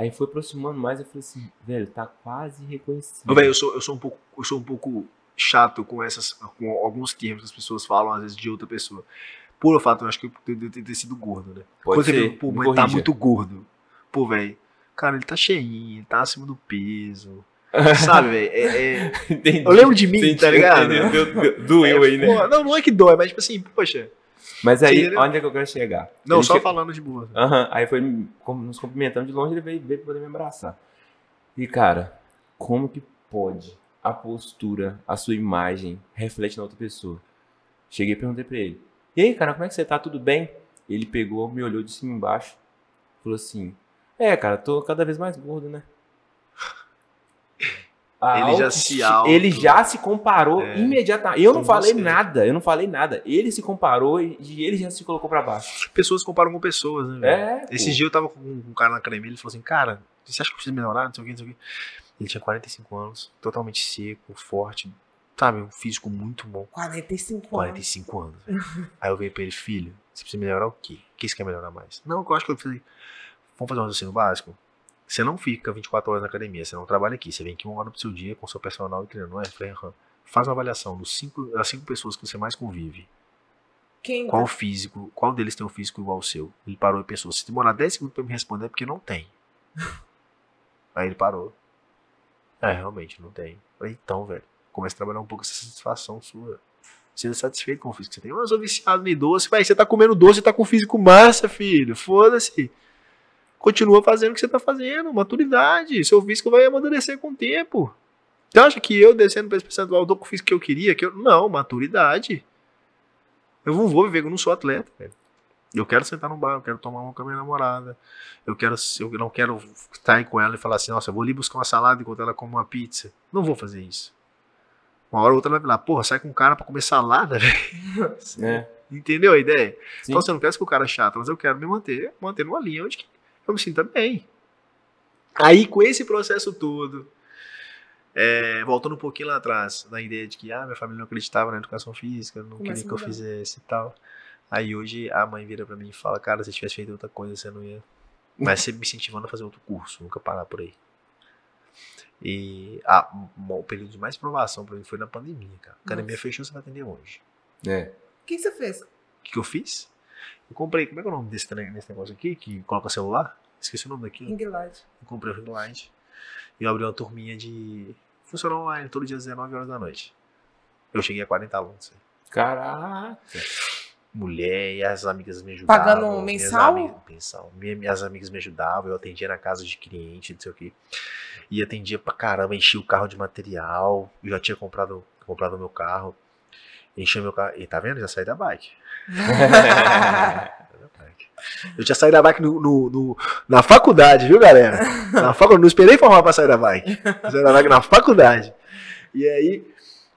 Aí foi aproximando mais, eu falei assim, velho, tá quase reconhecido. Velho, eu sou, eu sou um pouco, eu sou um pouco chato com essas, com alguns termos que as pessoas falam às vezes de outra pessoa. Por o fato, eu acho que eu devo ter, ter sido gordo, né? Pode Quando você ser, vê, pô, mas tá corrija. muito gordo. Pô, velho, cara, ele tá cheinho, ele tá acima do peso. Sabe, velho? É, é- Entendi. Eu lembro de mim, Senti- tá ligado? entendeu? Deu- deu- Doeu aí, né? Pô, não, não é que dói, mas tipo assim, poxa. Mas aí, Entendeu? onde é que eu quero chegar? Não, Ele só che- falando de boa. Aham, aí foi nos cumprimentando de longe, ele veio, veio poder me abraçar. E, cara, como que pode a postura, a sua imagem, reflete na outra pessoa? Cheguei e perguntei pra ele, e aí, cara, como é que você tá? Tudo bem? Ele pegou, me olhou de cima embaixo, falou assim, é, cara, tô cada vez mais gordo, né? A Ele já se auto- Ele já se comparou É, imediatamente. Eu não falei você. nada, eu não falei nada. Ele se comparou e e ele já se colocou pra baixo. Pessoas comparam com pessoas, né, velho? É, pô. Esses dias eu tava com um cara na academia, ele falou assim, cara, você acha que eu preciso melhorar? Não sei o que, não sei o que. Ele tinha 45 anos, totalmente seco, forte, sabe? Um físico muito bom. 45 anos. 45 anos. velho. Aí eu veio pra ele, filho, você precisa melhorar o quê? O que você quer melhorar mais? Não, eu acho que eu preciso. Vamos fazer um raciocínio básico? Você não fica 24 horas na academia, você não trabalha aqui, você vem aqui uma hora pro seu dia com seu personal e treinando, não é? Faz uma avaliação dos cinco, das cinco pessoas que você mais convive. Quem Qual físico, qual deles tem um físico igual ao seu? Ele parou e pensou, se demorar 10 segundos pra me responder é porque não tem. Aí ele parou. É, realmente, não tem. Falei, então, velho, comece a trabalhar um pouco essa satisfação sua. Seja satisfeito com o físico que você tem. Mas eu sou viciado em doce, vai, você tá comendo doce e tá com físico massa, filho. Foda-se. Continua fazendo o que você tá fazendo, maturidade. Seu físico vai amadurecer com o tempo. Você acha que eu descendo pra esse percentual, tô com o físico que eu queria? Que eu... Não, maturidade. Eu não vou viver, eu não sou atleta, velho. Eu quero sentar no bar, eu quero tomar uma com a minha namorada. Eu quero, eu não quero estar com ela e falar assim, nossa, eu vou ali buscar uma salada enquanto ela come uma pizza. Não vou fazer isso. Uma hora ou outra ela vai falar, porra, sai com um cara pra comer salada, velho. É. Entendeu a ideia? Sim. Então você não quer ser o cara chato, mas eu quero me manter, manter numa linha onde eu me sinta bem. Aí, com esse processo todo, é, voltando um pouquinho lá atrás, na ideia de que ah, minha família não acreditava na educação física, não Começa queria que eu fizesse e tal. Aí hoje a mãe vira pra mim e fala, cara, se você tivesse feito outra coisa, você não ia. Mas sempre me incentivando a fazer outro curso, nunca parar por aí. E ah, o período de mais provação pra mim foi na pandemia, cara. A academia Nossa. fechou, você vai atender onde? É. O que você fez? O que, que eu fiz? Eu comprei, como é que é o nome desse, desse negócio aqui, que coloca celular? Esqueci o nome daquilo. Ring light. Eu comprei o Ring Light. E eu abri uma turminha de. Funciona online, todo dia às 19 horas da noite. Eu cheguei a 40 alunos. Caraca. Mulher e as amigas me ajudavam. Pagando mensal? amigas- mensal. Minha- Minhas amigas me ajudavam, eu atendia na casa de cliente, não sei o quê. E atendia pra caramba, enchia o carro de material. Eu já tinha comprado, comprado o meu carro. Enchia meu carro. E tá vendo? Já saí da bike. Eu tinha saído da bike no, no- no- na faculdade, viu, galera? Na faculdade, não esperei formar pra sair da bike. Saí da bike na faculdade. E aí,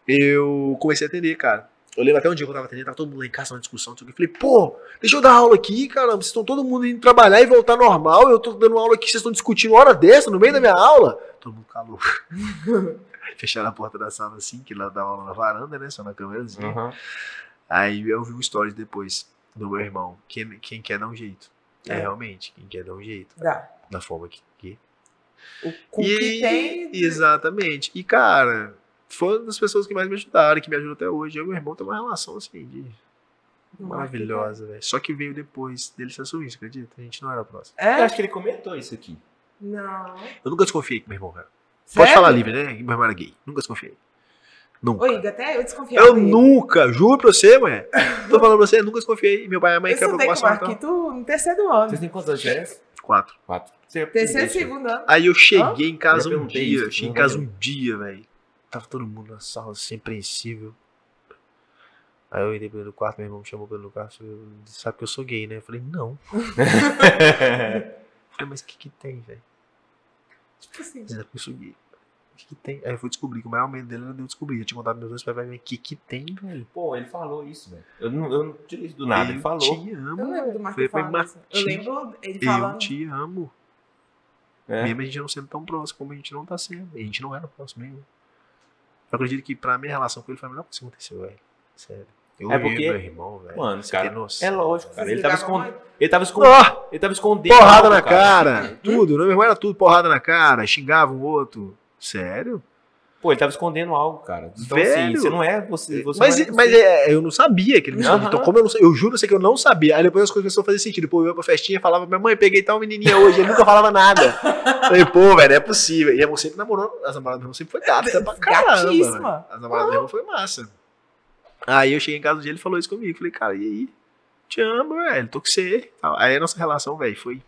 eu comecei a atender, cara. Eu lembro até um dia que eu tava atendendo, tava todo mundo lá em casa, uma discussão. Eu falei, pô, deixa eu dar aula aqui, caramba. Vocês estão todo mundo indo trabalhar e voltar normal. Eu tô dando aula aqui, vocês estão discutindo hora dessa, no meio da minha aula. Todo mundo calou. Fecharam a porta da sala assim, que lá dava aula na varanda, né? Só na câmerazinha. Uhum. Aí eu vi um stories depois do meu irmão. Quem, quem quer dar um jeito. É, É. realmente, quem quer dar um jeito. Dá. Da forma que. que... O, com o que tem. Exatamente. E, cara, foi uma das pessoas que mais me ajudaram, que me ajudam até hoje. Eu e meu irmão tem uma relação assim de maravilhosa, velho. Só que veio depois dele ser assumir, você acredita? A gente não era próximo. Eu É? acho que ele comentou isso aqui. Não. Eu nunca desconfiei com meu irmão, cara. Pode falar livre, né? Que meu irmão era gay. Nunca desconfiei. Nunca. Ô, Igor, até eu desconfiava Eu dele. nunca, juro pra você, mulher. Tô falando pra você, nunca desconfiei. Meu pai e a mãe Eu com o preocupação. Então. Marquito no terceiro ano. Vocês têm de diferença? Quatro. Quatro. Você- Terceiro e segundo ano. Aí eu cheguei em casa Eu um dia, isso, cheguei em casa um dia, velho. Tava todo mundo na sala, assim, apreensível. Aí eu entrei pelo quarto, meu irmão me chamou pelo quarto, falou, sabe que eu sou gay, né? Eu falei, não. Eu falei, mas o que que tem, velho? Tipo assim. Ele sabe que eu sou gay. O que que tem? Aí eu fui descobrir que o maior medo dele era eu descobrir. Eu tinha contado meus dois pais, mas o que que tem, velho? Pô, ele falou isso, velho. Eu não, eu não tirei isso do nada, ele Eu falou. te amo. Eu lembro do Foi- Marquito foi falando. Eu lembro ele Eu falando. te amo. É. Mesmo a gente não sendo tão próximo como a gente não tá sendo. E a gente não era próximo mesmo. Eu acredito que pra minha relação com ele foi a melhor coisa que aconteceu, velho. Sério. Eu É porque- meu irmão, velho. Mano, cara, noção, é lógico, cara. Ele tava, escond... ele tava escondendo. Ó, Ele tava escondendo. porrada na cara, tudo. Meu irmão era tudo porrada na cara, xingava um outro. Sério? Pô, ele tava escondendo algo, cara. Então, Velho. assim, você não é você. você Mas, não é mas você. é, eu não sabia que ele me escondia. Aham. Então, como eu não sei, eu juro sei que eu não sabia. Aí depois as coisas começaram a fazer sentido. Pô, eu ia pra festinha e falava, minha mãe, peguei tal menininha hoje. Ele nunca falava nada. Falei, pô, velho, é possível. E a sempre namorou, as namoradas do meu sempre foi gata pra caramba. As namoradas do meu irmão foi massa. Aí eu cheguei em casa um dia ele falou isso comigo. Falei, cara, e aí? Te amo, velho, tô com você. Aí a nossa relação, velho, foi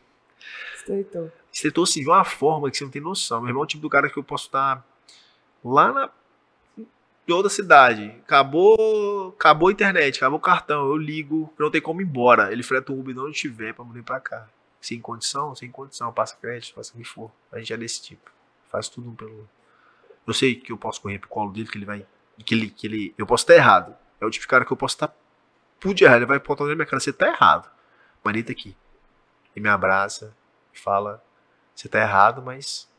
Estreitou. estreitou assim de uma forma que você não tem noção. Meu irmão é o tipo do cara que eu posso estar lá na outra cidade. Acabou, acabou a internet, acabou o cartão, eu ligo, não tem como ir embora. Ele freta o Uber de onde estiver pra vir pra cá. Sem condição, sem condição, passa crédito, faça o que for. A gente é desse tipo. Faz tudo pelo. Eu sei que eu posso correr pro colo dele, que ele vai. Que ele, que ele. Eu posso estar errado. É o tipo de cara que eu posso estar pude errar. Ele vai botar na minha cara, você tá errado. Mas ele aqui. E me abraça, fala, você tá errado, mas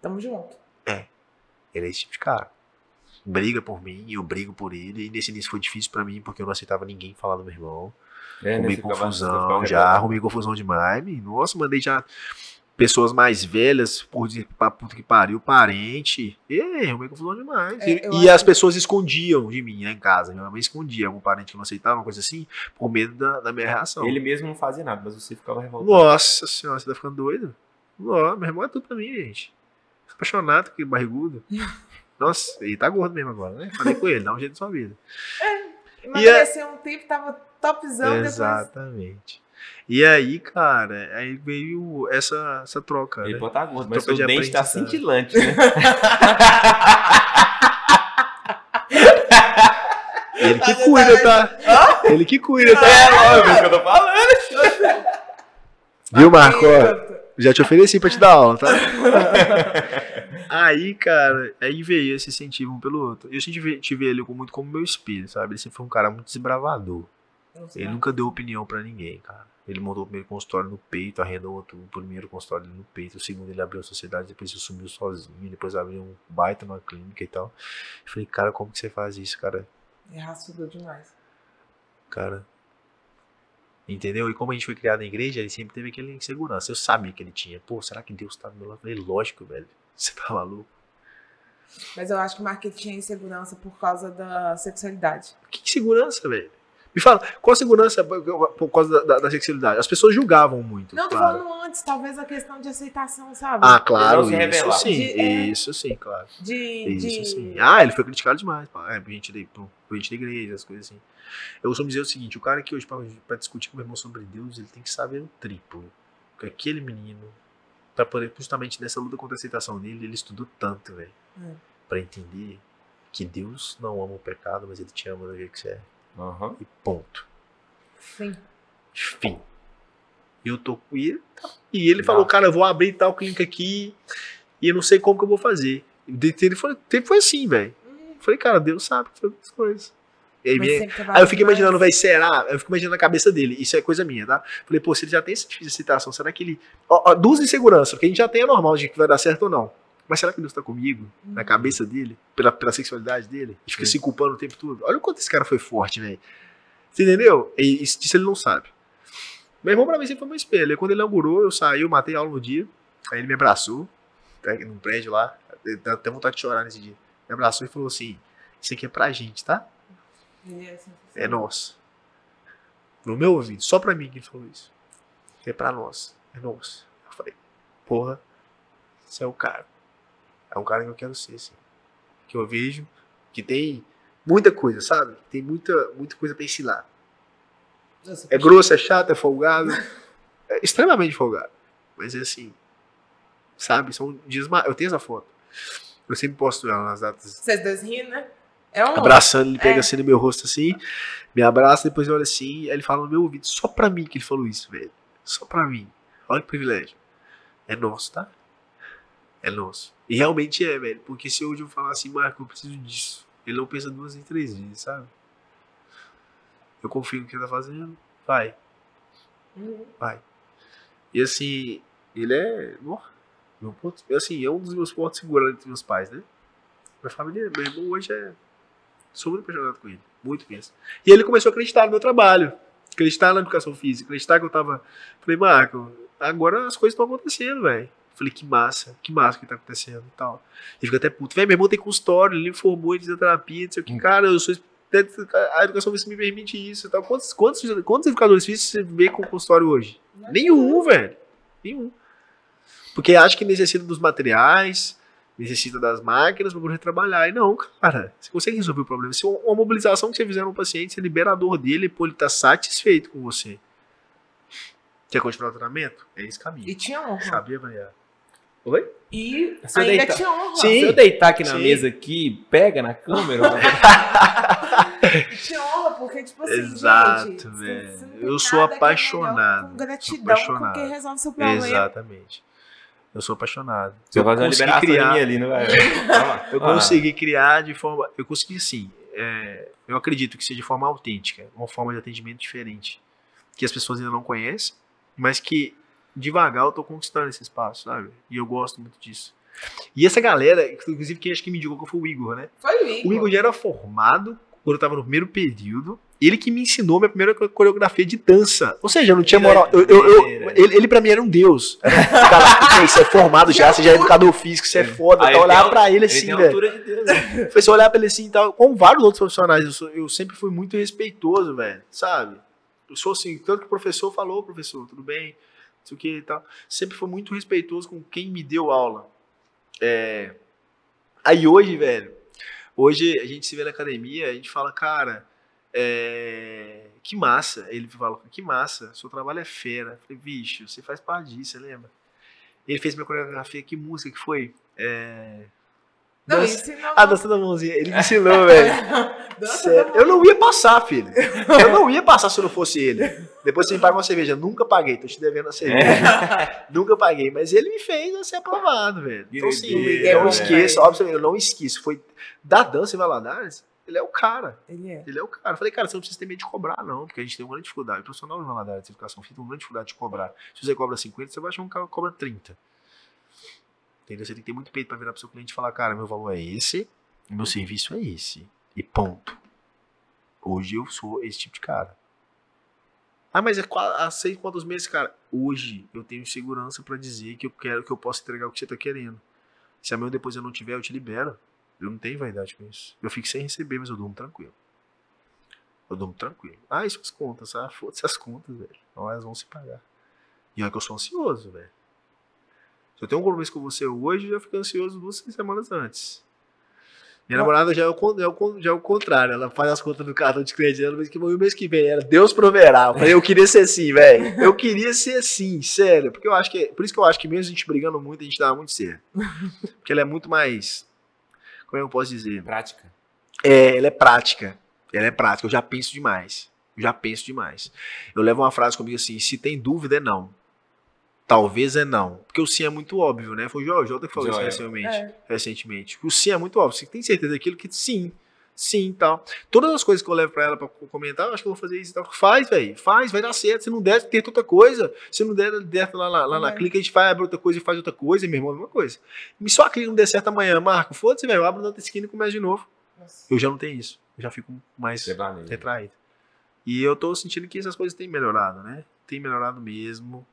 Tamo junto. ele é esse tipo de cara. Briga por mim, eu brigo por ele. E nesse início foi difícil pra mim, porque eu não aceitava ninguém falar do meu irmão. É, né, arrumei confusão, já arrumei confusão demais. Nossa, mandei já pessoas mais velhas, por dizer pra puta que pariu, parente. E arrumei confusão demais. É, e e as pessoas escondiam de mim lá em casa. Minha mãe escondia algum parente que não aceitava, uma coisa assim, por medo da, da minha reação. Ele mesmo não fazia nada, mas você ficava revoltado. Nossa senhora, você tá ficando doido? Ó, meu irmão é tudo pra mim, gente. Apaixonado com aquele barrigudo. Nossa, ele tá gordo mesmo agora, né? Falei com ele, dá um jeito na sua vida. Emagreceu um tempo, tava topzão, depois Exatamente. E aí, cara, aí veio essa, essa troca, Ele né? estar gordo, mas seu de dente tá cintilante, né? Ele que cuida, tá? Ele que cuida, tá? É o que eu tô falando. Viu, Marco? Ó, Já te ofereci pra te dar aula, tá? aí, cara, aí veio esse incentivo um pelo outro. Eu sempre tive- tive ele muito como meu espelho, sabe? Ele sempre foi um cara muito desbravador. Ele nunca deu opinião pra ninguém, cara. Ele montou o primeiro consultório no peito, arrendou outro, o primeiro consultório no peito, o segundo ele abriu a sociedade, depois ele sumiu sozinho, depois abriu um baita numa clínica e tal. Eu falei, cara, como que você faz isso, cara? É raçudo demais. Cara. Entendeu? E como a gente foi criado na igreja, ele sempre teve aquela insegurança. Eu sabia que ele tinha. Pô, será que Deus tá do meu lado? Eu falei, lógico, velho. Você tá maluco? Mas eu acho que o Marquinhos tinha insegurança por causa da sexualidade. Que insegurança, velho? Me fala, qual a segurança por causa da, da, da sexualidade? As pessoas julgavam muito. Não, tô claro. falando antes, talvez a questão de aceitação, sabe? Ah, claro, Ele não se isso revelar. sim, De- é. isso sim, claro. de, Isso de... sim. Ah, ele foi criticado demais, pá. É, por gente, da- por, por gente da igreja, as coisas assim. Eu costumo dizer o seguinte, o cara que hoje, pra, pra discutir com o meu irmão sobre Deus, ele tem que saber o triplo. Porque aquele menino, pra poder, justamente nessa luta contra a aceitação dele, ele estudou tanto, velho. Hum. Pra entender que Deus não ama o pecado, mas ele te ama do jeito que você é. Aham. E ponto. Sim. Fim. Eu tô com ele. tá. E ele falou, cara, eu vou abrir tal clínica aqui e eu não sei como que eu vou fazer. E Ele foi, foi assim, velho. Falei, cara, Deus sabe fazer as coisas. Aí, minha- aí eu fico imaginando, vai, será? Eu fico imaginando na cabeça dele. Isso é coisa minha, tá? Falei, pô, se ele já tem essa citação, será que ele. Ó, ó, duas inseguranças, porque a gente já tem a normal de que vai dar certo ou não. Mas será que Deus tá comigo? Na cabeça dele? Pela, pela sexualidade dele? E fica Sim. se culpando o tempo todo. Olha o quanto esse cara foi forte, velho. Você entendeu? E isso, disso ele não sabe. Meu irmão, pra mim, sempre foi meu espelho. Aí, quando ele inaugurou, eu saí, eu matei a aula no dia. Aí ele me abraçou, tá, num prédio lá. Tenho até vontade de chorar nesse dia. Me abraçou e falou assim: Isso aqui é pra gente, tá? É assim, É nosso. No meu ouvido, só pra mim que ele falou isso. É pra nós. É nosso. Eu falei, porra, você é o cara. É um cara que eu quero ser, assim. Que eu vejo que tem muita coisa, sabe? Tem muita, muita coisa pra ensinar. Nossa, É grosso, é chato, é folgado. É extremamente folgado. Mas é assim. Sabe? São dias. Eu tenho essa foto. Eu sempre posto ela nas datas Vocês dois rindo, né? É um. abraçando, ele pega É. assim no meu rosto assim, me abraça, depois olha assim, aí ele fala no meu ouvido, só pra mim que ele falou isso, velho. Só pra mim. Olha que privilégio. É nosso, tá? É nosso. E realmente é, velho. Porque se hoje eu falar assim, Marco, eu preciso disso. Ele não pensa duas em três vezes, sabe? Eu confio no que ele tá fazendo. Vai, vai. E assim, ele é. meu ponto. Assim, é um dos meus pontos seguros entre meus pais, né? Minha família, meu irmão hoje é. Sou muito apaixonado com ele. Muito mesmo. E ele começou a acreditar no meu trabalho. Acreditar na educação física. Acreditar que eu tava. Falei, Marco, agora as coisas estão acontecendo, velho. Falei, que massa, que massa que tá acontecendo e tal. Ele fica até puto. Velho, meu irmão tem consultório, ele formou em fisioterapia, não sei o que. Cara, eu sou. A educação física me permite isso e tal. Quantos, quantos, quantos educadores físicos você vê com consultório hoje? Nenhum, velho. Nenhum. Porque acha que necessita dos materiais, necessita das máquinas para poder trabalhar. E não, cara. Você consegue resolver o problema. Se uma mobilização que você fizer no paciente, você libera a dor dele, pô, ele tá satisfeito com você. Quer continuar o tratamento? É esse E caminho. tinha honra. Sabia, Maria? Oi? E Se eu ainda deitar- tinha honra. Sim. Se eu deitar aqui na Sim. mesa aqui, pega na câmera. Tinha honra, porque, tipo assim, Exato, gente, velho. você Eu sou é apaixonado. Com gratidão, apaixonado. com quem resolve seu problema. Exatamente. Eu sou apaixonado. Você vai fazer uma criar- minha ali, não vai? Eu consegui criar de forma. Eu consegui sim. é, eu acredito que seja de forma autêntica, uma forma de atendimento diferente. Que as pessoas ainda não conhecem, mas que devagar eu tô conquistando esse espaço, sabe? E eu gosto muito disso. E essa galera, inclusive quem acho que me indicou que foi o Igor, né? Foi o Igor. O Igor já era formado quando eu tava no primeiro período. Ele que me ensinou minha primeira coreografia de dança. Ou seja, eu não tinha moral. Eu, eu, eu- ele, ele pra mim era um deus. Cara, "Ei, você é formado já, você já é educador físico, você é foda. Aí Tá olhar pra ele assim, velho. altura de Deus. né? Foi só olhar pra ele assim e tal. Com vários outros profissionais, eu, sou- eu sempre fui muito respeitoso, velho. Sabe? Eu sou assim, tanto que o professor falou, professor, tudo bem, sei o que e tal. Sempre fui muito respeitoso com quem me deu aula. É... Aí hoje, velho, hoje a gente se vê na academia, a gente fala, cara, é... que massa. Ele fala, que massa, seu trabalho é fera. Eu falei, bicho, você faz parte disso, você lembra? Ele fez minha coreografia, que música que foi? É... Não, Dança- ensinou. A dança da mãozinha, ele me ensinou, velho. Sério, eu não ia passar, filho. Eu não ia passar se eu não fosse ele. Depois você me paga uma cerveja. Nunca paguei, tô te devendo a cerveja. Nunca paguei, mas ele me fez ser aprovado, velho. Então, doideira, eu não esqueço, obviamente, eu não esqueço. Foi da dança em Valadares, ele é o cara. Ele é. Ele é o cara. Eu falei, cara, você não precisa ter medo de cobrar, não, porque a gente tem uma grande dificuldade. O profissional de validade de certificação FIT tem uma grande dificuldade de cobrar. Se você cobra 50, você vai achar um cara que cobra 30. Entendeu? Você tem que ter muito peito para virar pro seu cliente e falar, cara, meu valor é esse, meu serviço é esse. E ponto. Hoje eu sou esse tipo de cara. Ah, mas é há seis quantos meses, cara? Hoje eu tenho segurança para dizer que eu quero que eu posso entregar o que você tá querendo. Se amanhã depois eu não tiver, eu te libero. Eu não tenho vaidade com isso. Eu fico sem receber, mas eu durmo tranquilo. Eu durmo tranquilo. Ah, e suas contas? Ah, foda-se as contas, velho. Não, elas vão se pagar. E olha que eu sou ansioso, velho. Se eu tenho um compromisso com você hoje, eu já fico ansioso duas três semanas antes. Minha namorada já é, o, con- é o já é o contrário. Ela faz as contas do cartão de crédito mas que o mês que vem era Deus proverá. Eu falei, eu queria ser assim, velho. Eu queria ser assim, sério. Porque eu acho que. Por isso que eu acho que mesmo a gente brigando muito, a gente dá muito certo. Porque ela é muito mais. Como é que eu posso dizer? Prática. É, ela é prática. Ela é prática. Eu já penso demais. Eu já penso demais. Eu levo uma frase comigo assim: se tem dúvida, é não. Talvez é não. Porque o sim é muito óbvio, né? Foi o Joel Jota que falou Joel. isso recentemente. É. recentemente. O sim é muito óbvio. Você tem certeza daquilo que sim. Sim, tal. Todas as coisas que eu levo pra ela pra comentar, eu acho que eu vou fazer isso e tal. Faz, velho. Faz, vai dar certo. Se não der, tenta outra coisa. Se não der, der lá, lá, lá na É. clica, a gente faz, abre outra coisa e faz outra coisa. E meu irmão, a mesma coisa. E só a clica não der certo amanhã, Marco, foda-se, velho. Eu abro na outra esquina e começo de novo. Nossa. Eu já não tenho isso. Eu já fico mais retraído. E eu tô sentindo que essas coisas têm melhorado, né? Tem melhorado mesmo.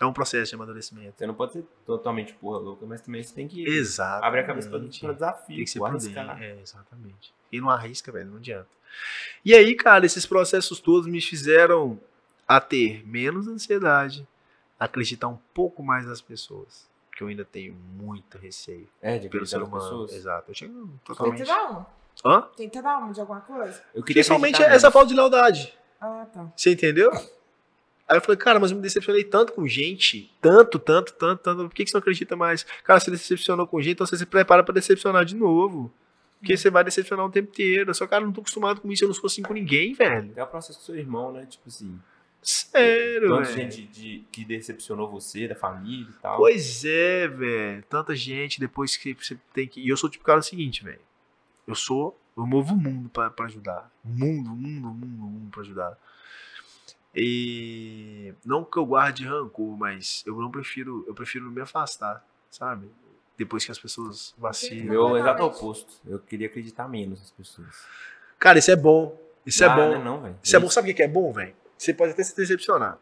É um processo de amadurecimento. Você não pode ser totalmente porra louca, mas também você tem que Exato. abrir a cabeça pra, pra desafio, Tem que ser prudente. arriscar. É, exatamente. E não arrisca, velho, não adianta. E aí, cara, esses processos todos me fizeram a ter menos ansiedade, acreditar um pouco mais nas pessoas. Porque eu ainda tenho muito receio É, de pelo ser humano. pessoas. Exato. Eu chego Tem totalmente. trauma? Hã? Tem trauma de alguma coisa? Eu queria Principalmente essa falta de lealdade. Ah, tá. Você entendeu? Aí eu falei, cara, mas eu me decepcionei tanto com gente. Tanto, tanto, tanto, tanto. Por que, que você não acredita mais? Cara, você decepcionou com gente, então você se prepara pra decepcionar de novo. Porque você vai decepcionar o tempo inteiro. Só, cara, eu não tô acostumado com isso, eu não sou assim com ninguém, velho. É o processo com seu irmão, né? Tipo assim, Sério, tanta gente de, que decepcionou você, da família e tal. Pois é, velho. Tanta gente depois que você tem que. E eu sou tipo cara seguinte, velho. Eu sou. Eu movo o mundo pra, pra ajudar. Mundo, mundo, mundo, mundo pra ajudar. E. Não que eu guarde rancor, mas eu não prefiro. Eu prefiro me afastar, sabe? Depois que as pessoas vacilam. Meu exato oposto. Eu queria acreditar menos nas pessoas. Cara, isso é bom. Isso é Ah, bom. Não, é não, velho. Isso é bom, sabe o que é bom, velho? Você pode até se decepcionar.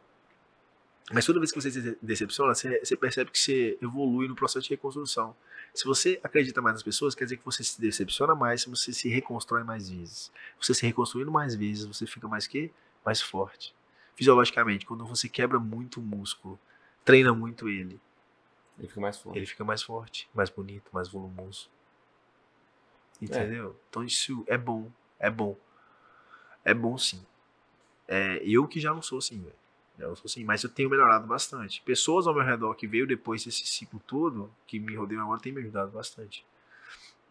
Mas toda vez que você se decepciona, você, você percebe que você evolui no processo de reconstrução. Se você acredita mais nas pessoas, quer dizer que você se decepciona mais, se você se reconstrói mais vezes. Você se reconstruindo mais vezes, você fica mais que mais forte. Fisiologicamente, quando você quebra muito o músculo, treina muito ele, Ele fica mais forte. ele fica mais forte, mais bonito, mais volumoso. Entendeu? Então isso é bom, é bom. É bom sim. É, eu que já não sou assim, velho. Não sou assim, mas eu tenho melhorado bastante. Pessoas ao meu redor que veio depois desse ciclo todo, que me rodeiam agora, têm me ajudado bastante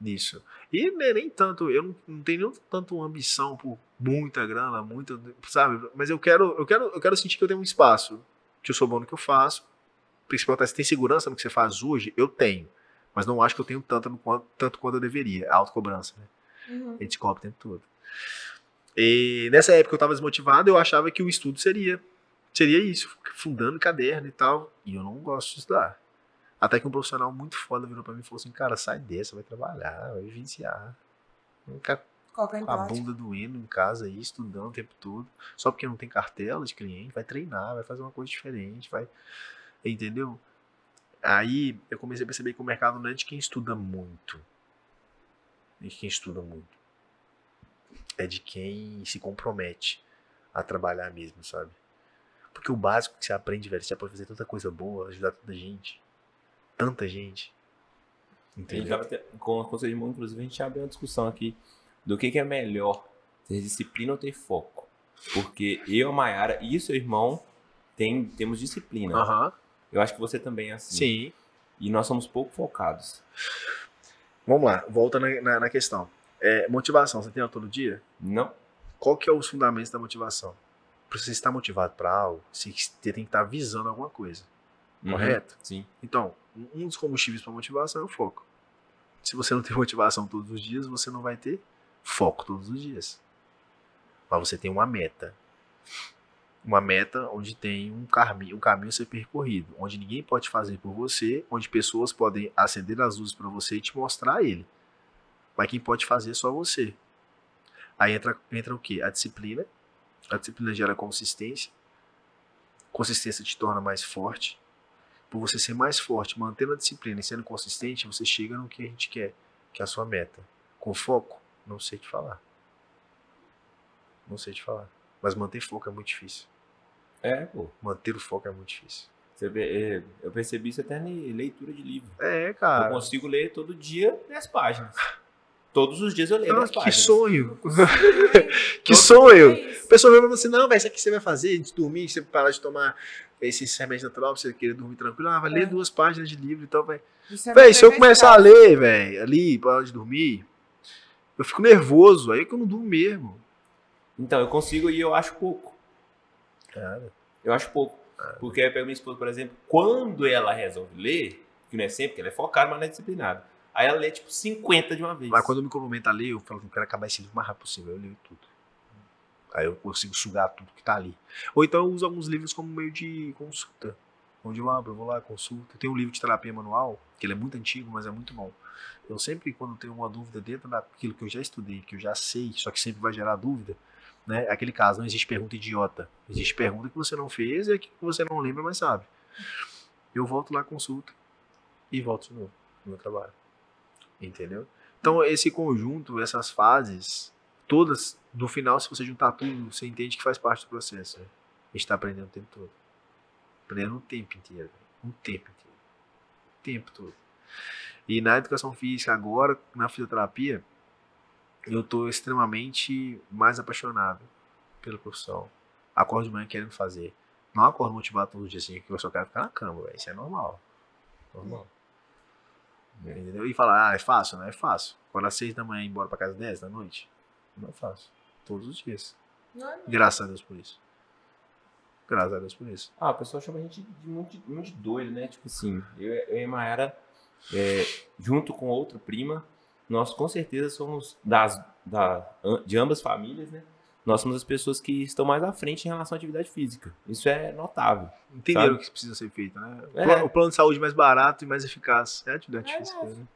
nisso. E né, nem tanto, eu não, não tenho nem tanto ambição por muita grana, muita, sabe? Mas eu quero, eu quero, eu quero sentir que eu tenho um espaço, que eu sou bom no que eu faço. Principalmente se tem segurança no que você faz hoje, eu tenho. Mas não acho que eu tenho tanto, quanto, tanto quanto eu deveria. É autocobrança, né? Uhum. A gente cobra o tempo todo. E nessa época eu estava desmotivado, eu achava que o estudo seria seria isso, fundando caderno e tal. E eu não gosto de estudar. Até que um profissional muito foda virou pra mim e falou assim: Cara, sai dessa, vai trabalhar, vai vivenciar. Colocar em com a bunda doendo em casa aí, estudando o tempo todo. Só porque não tem cartela de cliente, vai treinar, vai fazer uma coisa diferente, vai. Entendeu? Aí eu comecei a perceber que o mercado não é de quem estuda muito. É de quem estuda muito. É de quem se compromete a trabalhar mesmo, sabe? Porque o básico que você aprende, velho, você pode fazer tanta coisa boa, ajudar tanta gente. Tanta gente. Entendeu? com a Conselho de Irmão, inclusive, a gente abriu uma discussão aqui do que, que é melhor, ter disciplina ou ter foco. Porque eu, a Mayara e o seu irmão tem, temos disciplina. Eu acho que você também é assim. Sim. E nós somos pouco focados. Vamos lá, volta na, na, na questão. É, motivação, você tem ela todo dia? Não? Qual que é os fundamentos da motivação? Para você estar motivado para algo, você tem que estar visando alguma coisa, Uhum. correto? Sim. Então, um dos combustíveis para motivação é o foco. Se você não tem motivação todos os dias, você não vai ter Foco todos os dias. Mas você tem uma meta. Uma meta onde tem um caminho, um caminho a ser percorrido, onde ninguém pode fazer por você, onde pessoas podem acender as luzes para você e te mostrar ele. Mas quem pode fazer é só você. Aí entra, entra o quê? A disciplina. A disciplina gera consistência. Consistência te torna mais forte. Por você ser mais forte, mantendo a disciplina e sendo consistente, você chega no que a gente quer, que é a sua meta. Com foco, não sei te falar. Não sei te falar. Mas manter foco é muito difícil. É, pô. Manter o foco é muito difícil. Você vê, é, eu percebi isso até em leitura de livro. É, Eu cara. consigo ler todo dia 10 páginas. Todos os dias eu leio Ah, 10 que páginas. sonho. que É sonho. A pessoa vai assim, não, velho, isso aqui você vai fazer de dormir, você parar de tomar esse remédio natural pra você querer dormir tranquilo. Ah, vai ler É. duas páginas de livro e tal, velho. Isso é Véi, se eu começar a ler, velho, ali, pra hora de dormir, eu fico nervoso, aí que eu não durmo mesmo. Então, eu consigo e eu acho pouco. Cara, Eu acho pouco. Porque aí eu pego minha esposa, por exemplo, quando ela resolve ler, que não é sempre, porque ela é focada, mas não é disciplinada. Aí ela lê tipo 50 de uma vez. Mas quando eu me comprometo a ler, eu falo que eu quero acabar esse livro o mais rápido possível, eu leio tudo. Aí eu consigo sugar tudo que tá ali. Ou então eu uso alguns livros como meio de consulta. Onde eu abro, eu vou lá, consulto. Tem um livro de terapia manual, que ele é muito antigo, mas é muito bom. Eu sempre, quando tenho uma dúvida dentro daquilo que eu já estudei, que eu já sei, só que sempre vai gerar dúvida, né? É aquele caso, não existe pergunta idiota. Existe pergunta que você não fez e aquilo que você não lembra, mas sabe. Eu volto lá, consulto e volto de novo no meu trabalho. Entendeu? Então, esse conjunto, essas fases, todas, no final, se você juntar tudo, você entende que faz parte do processo. né? A gente tá aprendendo o tempo todo. Aprendendo o tempo inteiro. O tempo inteiro. O tempo todo. E na educação física, agora, na fisioterapia, eu tô extremamente mais apaixonado pela profissão. Acordo de manhã querendo fazer. Não acordo motivado todos os dias assim, que eu só quero ficar na cama, velho. Isso é normal. Normal. Entendeu? E falar, ah, é fácil? Não é fácil. Quando às seis da manhã ir embora pra casa às 10 da noite? Não é fácil. Todos os dias. Não é Graças a Deus por isso. Graças a Deus por isso. Ah, o pessoal chama a gente de muito, muito de doido, né? Tipo assim, eu, eu e a Mayara, é, junto com outra prima, nós com certeza somos das, da, de ambas famílias, né? Nós somos as pessoas que estão mais à frente em relação à atividade física. Isso é notável. Entenderam Sabe? o que precisa ser feito, né? O É. O plano de saúde mais barato e mais eficaz. É a atividade É física, né?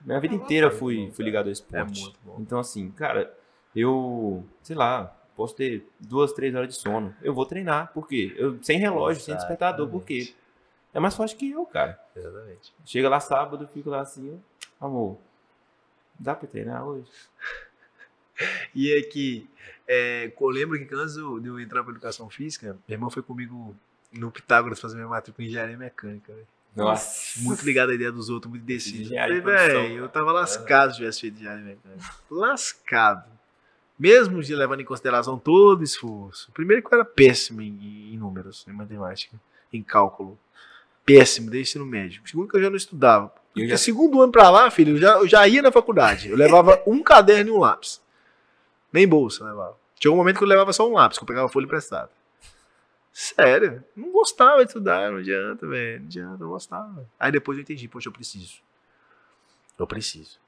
Minha vida É inteira bom, fui, fui ligado ao É esporte. muito bom. Então, assim, cara, eu, sei lá, posso ter duas, três horas de sono. Eu vou treinar. Por quê? Eu, sem relógio, sem despertador. Por quê? É mais forte que eu, cara. Exatamente. Chega lá sábado, fico lá assim, amor, dá pra treinar hoje? E é que é, eu lembro que antes eu- de eu entrar pra educação física, meu irmão foi comigo no Pitágoras fazer minha matrícula em engenharia mecânica, velho. Nossa. Muito ligado à ideia dos outros, muito decidido. Falei, velho, eu tava lascado se tivesse feito engenharia mecânica. Lascado. Mesmo de levando em consideração todo o esforço. Primeiro que eu era péssimo em, em números, em matemática, em cálculo. Péssimo, desde ensino médio. Segundo que eu já não estudava. Eu já- segundo ano pra lá, filho, eu já, eu já ia na faculdade. Eu levava um caderno e um lápis. Nem bolsa levava. Tinha um momento que eu levava só um lápis, que eu pegava folha emprestada. Sério, não gostava de estudar, não adianta, velho. Não adianta, não gostava. Aí depois eu entendi, poxa, eu preciso. Eu preciso.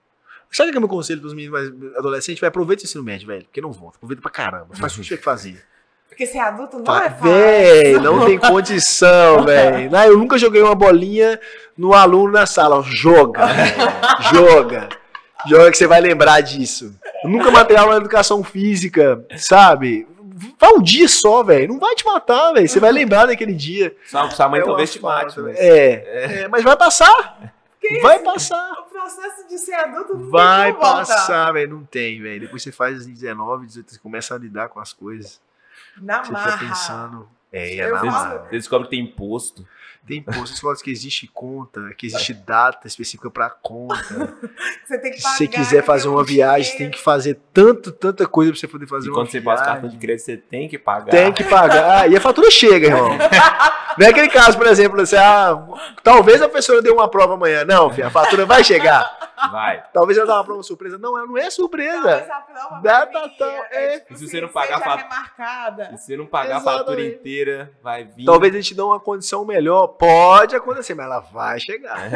Sabe o que é meu conselho pros meninos mais adolescentes? Vai, aproveita o ensino médio, velho. Porque não volta. Aproveita pra caramba. Faz o que tiver que fazer. Porque ser adulto não Fa- é fácil. Véi, não tem condição, velho. Eu nunca joguei uma bolinha no aluno na sala. Joga, velho. Joga. Joga que você vai lembrar disso. Eu nunca matei aula na educação física, sabe? Vai um dia só, velho. Não vai te matar, velho. Você vai lembrar daquele dia. Sua, sua mãe É talvez te mate, mas... É, é, mas vai passar. Vai passar. O processo de ser adulto não Vai tem passar, velho. Não tem, velho. Depois você faz 19, 18, você começa a lidar com as coisas. Na Você marra. fica pensando. É, é na marra. Você descobre que tem imposto. Tem imposto, você fala que existe conta, que existe data específica para conta. Você tem que Se pagar. você quiser fazer uma viagem, você tem que fazer tanto, tanta coisa pra você poder fazer E uma quando você passa o cartão de viagem. crédito, você tem que pagar. Tem que pagar. E a fatura chega, irmão. Não é aquele caso, por exemplo, você, ah, talvez a pessoa dê uma prova amanhã. Não, filho, a fatura vai chegar. Vai. Talvez ela dê uma prova surpresa. Não, ela não é surpresa. Dá Data tal, é. tipo E se você assim, não pagar seja fa- remarcada. Se você não pagar a fatura Exatamente. inteira, vai vir. Talvez a gente dê uma condição melhor. Pode acontecer, mas ela vai chegar.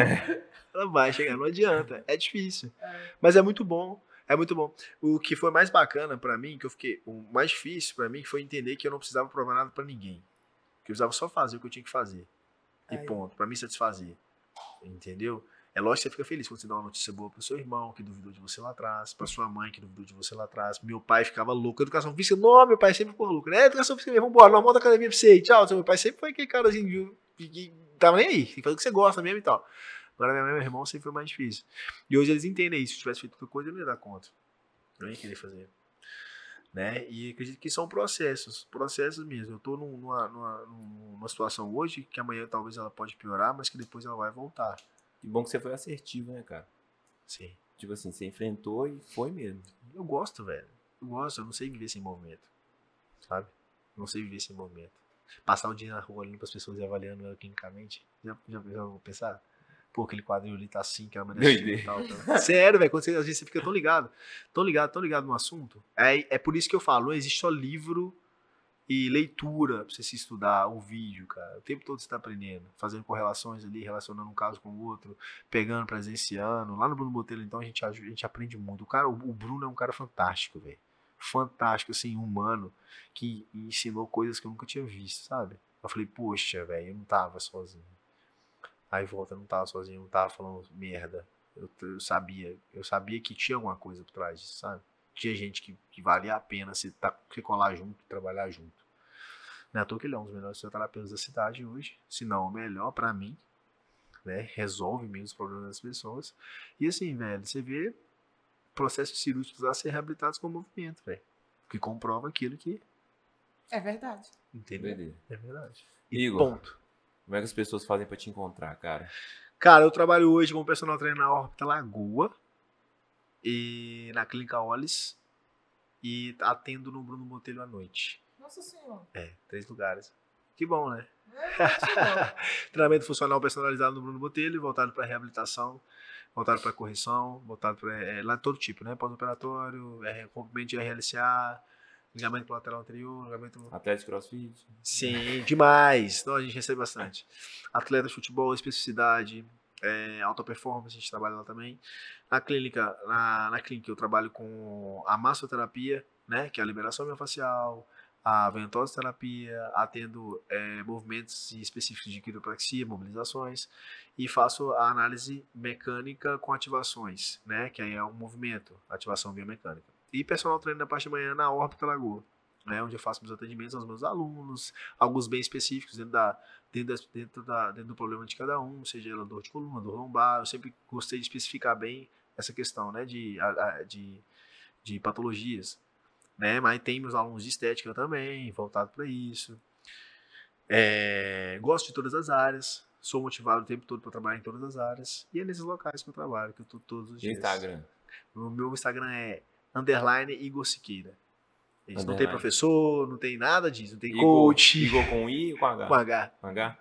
Ela vai chegar, não adianta. É difícil. Mas é muito bom. É muito bom. O que foi mais bacana pra mim, que eu fiquei. O mais difícil pra mim foi entender que eu não precisava provar nada pra ninguém. Que eu precisava só fazer o que eu tinha que fazer. E Aí. ponto. Pra me satisfazer. Entendeu? É lógico que você fica feliz quando você dá uma notícia boa pro seu irmão, que duvidou de você lá atrás, pra sua mãe, que duvidou de você lá atrás. Meu pai ficava louco. Educação física, não, meu pai sempre foi louco. Né? Educação física, vamos embora, não, monta a academia pra você. Tchau. Meu pai sempre foi aquele cara assim, que, que tava nem aí. Tem que fazer o que você gosta mesmo e tal. Agora minha mãe e meu irmão sempre foi mais difícil. E hoje eles entendem isso. Se eu tivesse feito outra coisa, eu não ia dar conta. Eu nem ia querer fazer. Né? E acredito que são processos, processos mesmo. Eu tô num- numa, numa, numa situação hoje que amanhã talvez ela pode piorar, mas que depois ela vai voltar. Que bom que você foi assertivo, né, cara? Sim. Tipo assim, você enfrentou e foi mesmo. Eu gosto, velho. Eu gosto, eu não sei viver sem movimento. Sabe? Não sei viver sem movimento. Passar o dia na rua olhando pras pessoas e avaliando ela clinicamente. Já, já, já vou pensar? Pô, aquele quadril ali tá assim, que merece Doideira. e tal, tal. Sério, velho. Quando você, às vezes você fica tão ligado, tão ligado, tão ligado no assunto. É, é por isso que eu falo, não existe só livro e leitura pra você se estudar, o vídeo, cara. O tempo todo você tá aprendendo, fazendo correlações ali, relacionando um caso com o outro, pegando, presenciando. Lá no Bruno Botelho, então, a gente, a gente aprende muito. O, cara, o Bruno é um cara fantástico, velho. Fantástico, assim, humano, que ensinou coisas que eu nunca tinha visto, sabe? Eu falei, poxa, velho, eu não tava sozinho. Aí volta, eu não tava sozinho, eu não tava falando merda. Eu, eu sabia, eu sabia que tinha alguma coisa por trás disso, sabe? Tinha gente que, que valia a pena se, tá, se colar junto, trabalhar junto. Não é à toa que ele é um dos melhores fisioterapeutas da cidade hoje, se não o melhor pra mim, né? Resolve mesmo os problemas das pessoas. E assim, velho, você vê processos cirúrgicos a ser reabilitados com movimento, velho. Que comprova aquilo que. É verdade. Entendeu? Beleza. É verdade. Igor, Ponto. como é que as pessoas fazem pra te encontrar, cara? Cara, eu trabalho hoje como personal trainer na Órbita Lagoa e na Clínica Olis e atendo no Bruno Botelho à noite. Nossa Senhora. É, três lugares. Que bom, né? É. Treinamento funcional personalizado no Bruno Botelho, voltado para reabilitação, voltado para correção, voltado para é, lá todo tipo, né? Pós-operatório, é, rompimento de RLCA, ligamento colateral anterior, ligamento Atlético CrossFit? Sim, demais. Então a gente recebe bastante. Atleta de futebol, especificidade, é, alta performance, a gente trabalha lá também. Na clínica, na, na clínica eu trabalho com a massoterapia, né, que é a liberação miofascial, a ventosoterapia, atendo é, movimentos específicos de quiropraxia, mobilizações, e faço a análise mecânica com ativações, né, que aí é um movimento, ativação biomecânica. E personal treino da parte da manhã na órbita lagoa né, onde eu faço meus atendimentos aos meus alunos, alguns bem específicos dentro, da, dentro, da, dentro, da, dentro do problema de cada um, seja ela dor de coluna, dor lombar, eu sempre gostei de especificar bem essa questão né, de, de, de patologias. Né, mas tem meus alunos de estética também, voltado para isso. É, gosto de todas as áreas, sou motivado o tempo todo para trabalhar em todas as áreas, e é nesses locais que eu trabalho, que eu tô todos os dias. Instagram? O meu Instagram é underline Igor Siqueira. Isso, não tem professor, não tem nada disso, não tem Igor- coach, Igor com I ou com H? com H. Com H?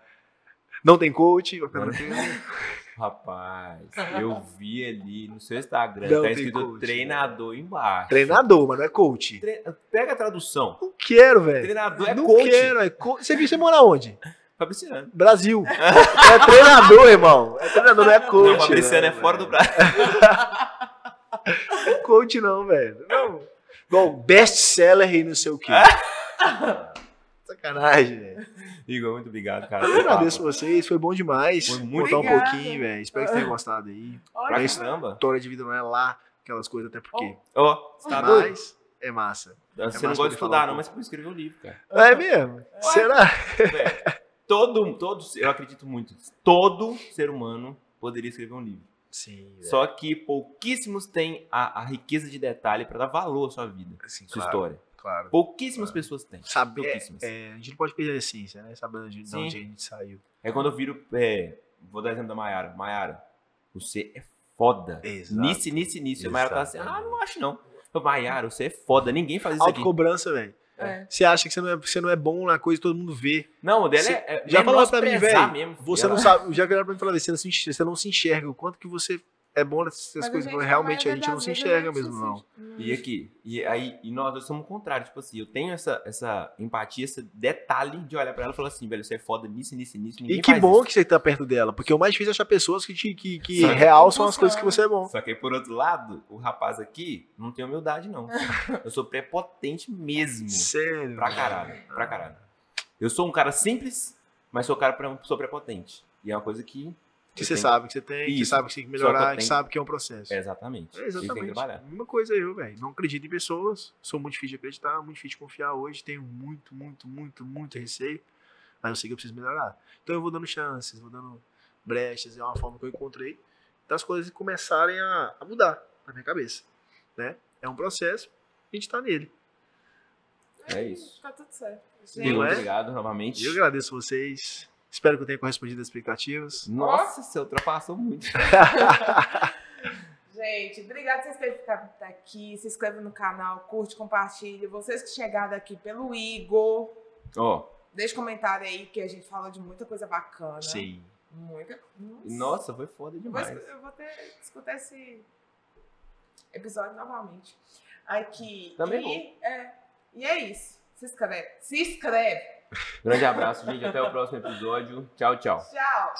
Não tem coach, Não. Rapaz, eu vi ali no seu Instagram, Não tá tem escrito coach, treinador embaixo. Treinador, mas não é coach. Tre- Pega a tradução. Não quero, velho. Treinador é não coach. quero, é coach. Você viu, você mora onde? Fabriciano. Brasil. é treinador, irmão. É treinador, não é coach. Não, Fabriciano é não, fora do. Brasil. Não é coach, não, velho. Não. Igual best seller e não sei o quê. Sacanagem, velho. Igor, muito obrigado, cara. Eu agradeço vocês, foi bom demais. Foi muito Contar um pouquinho, velho. Espero que você tenha gostado aí. Olha, caramba. História de vida não é lá, aquelas coisas, até porque. Ó, você tá doido? É massa. Você não massa gosta poder de falar estudar, não, mas você pode escrever um livro, cara. É mesmo? Será? Velho, todo, todo, eu acredito muito, todo ser humano poderia escrever um livro. Sim. Só que pouquíssimos têm a, a riqueza de detalhe para dar valor à sua vida, Assim, sua claro, história. Claro. Pouquíssimas Claro. pessoas têm. Saber, Pouquíssimas. é, a gente não pode perder a essência, né? Saber de onde, de onde a gente saiu. É quando eu viro. é, vou dar exemplo da Mayara. Mayara, você é foda. Exato. Nisso, nisso, nisso. A Mayara tá assim, ah, não acho não. Mayara, você é foda. Ninguém faz isso aqui. Autocobrança, velho. É. Você acha que você não, é, você não é bom na coisa e todo mundo vê. Não, o dela Você- é, é. já é falou pra mim, velho. Você Ela- não sabe, já viraram pra mim e falaram, você não, se enxerga, você não se enxerga o quanto que você é bom essas Mas coisas, gente, realmente a gente não se enxerga mesmo, não. se- E aqui, e aí, e nós dois somos o contrário, tipo assim, eu tenho essa, essa empatia, esse detalhe de olhar pra ela e falar assim, velho, você é foda nisso, nisso, nisso, E que bom isso. que você tá perto dela, porque o mais difícil é achar pessoas que, te, que, que realçam as coisas que você é bom. Só que aí, por outro lado, o rapaz aqui não tem humildade, não. Eu sou prepotente mesmo. Sério. Pra caralho, pra caralho. Eu sou um cara simples, mas sou um cara pra- sou prepotente. E é uma coisa que. Que você sabe que você tem, que Isso. sabe que você tem que que melhorar, que tenho- sabe que é um processo. Exatamente. É, que exatamente. Mesma coisa eu, velho. Não acredito em pessoas. Sou muito difícil de acreditar, muito difícil de confiar hoje. Tenho muito, muito, muito, muito receio. Mas eu sei que eu preciso melhorar. Então eu vou dando chances, vou dando brechas. É uma forma que eu encontrei das coisas começarem a, a mudar na minha cabeça. Né? É um processo, a gente tá nele. É isso. Tá tudo certo. Não é? obrigado novamente. E eu agradeço vocês. Espero que eu tenha correspondido às expectativas. Nossa, você ultrapassou muito. Gente, obrigada por vocês terem ficado aqui. Se inscreve no canal, curte, compartilha. Vocês que chegaram aqui pelo Igor, Ó, deixa comentário aí que a gente fala de muita coisa bacana. Sim. Muita. nossa, foi foda demais. eu vou ter que escutar esse episódio novamente. Aqui. Também e, é, e é isso. Se inscreve. Se inscreve. Grande abraço, gente. Até o próximo episódio. Tchau, tchau. Tchau.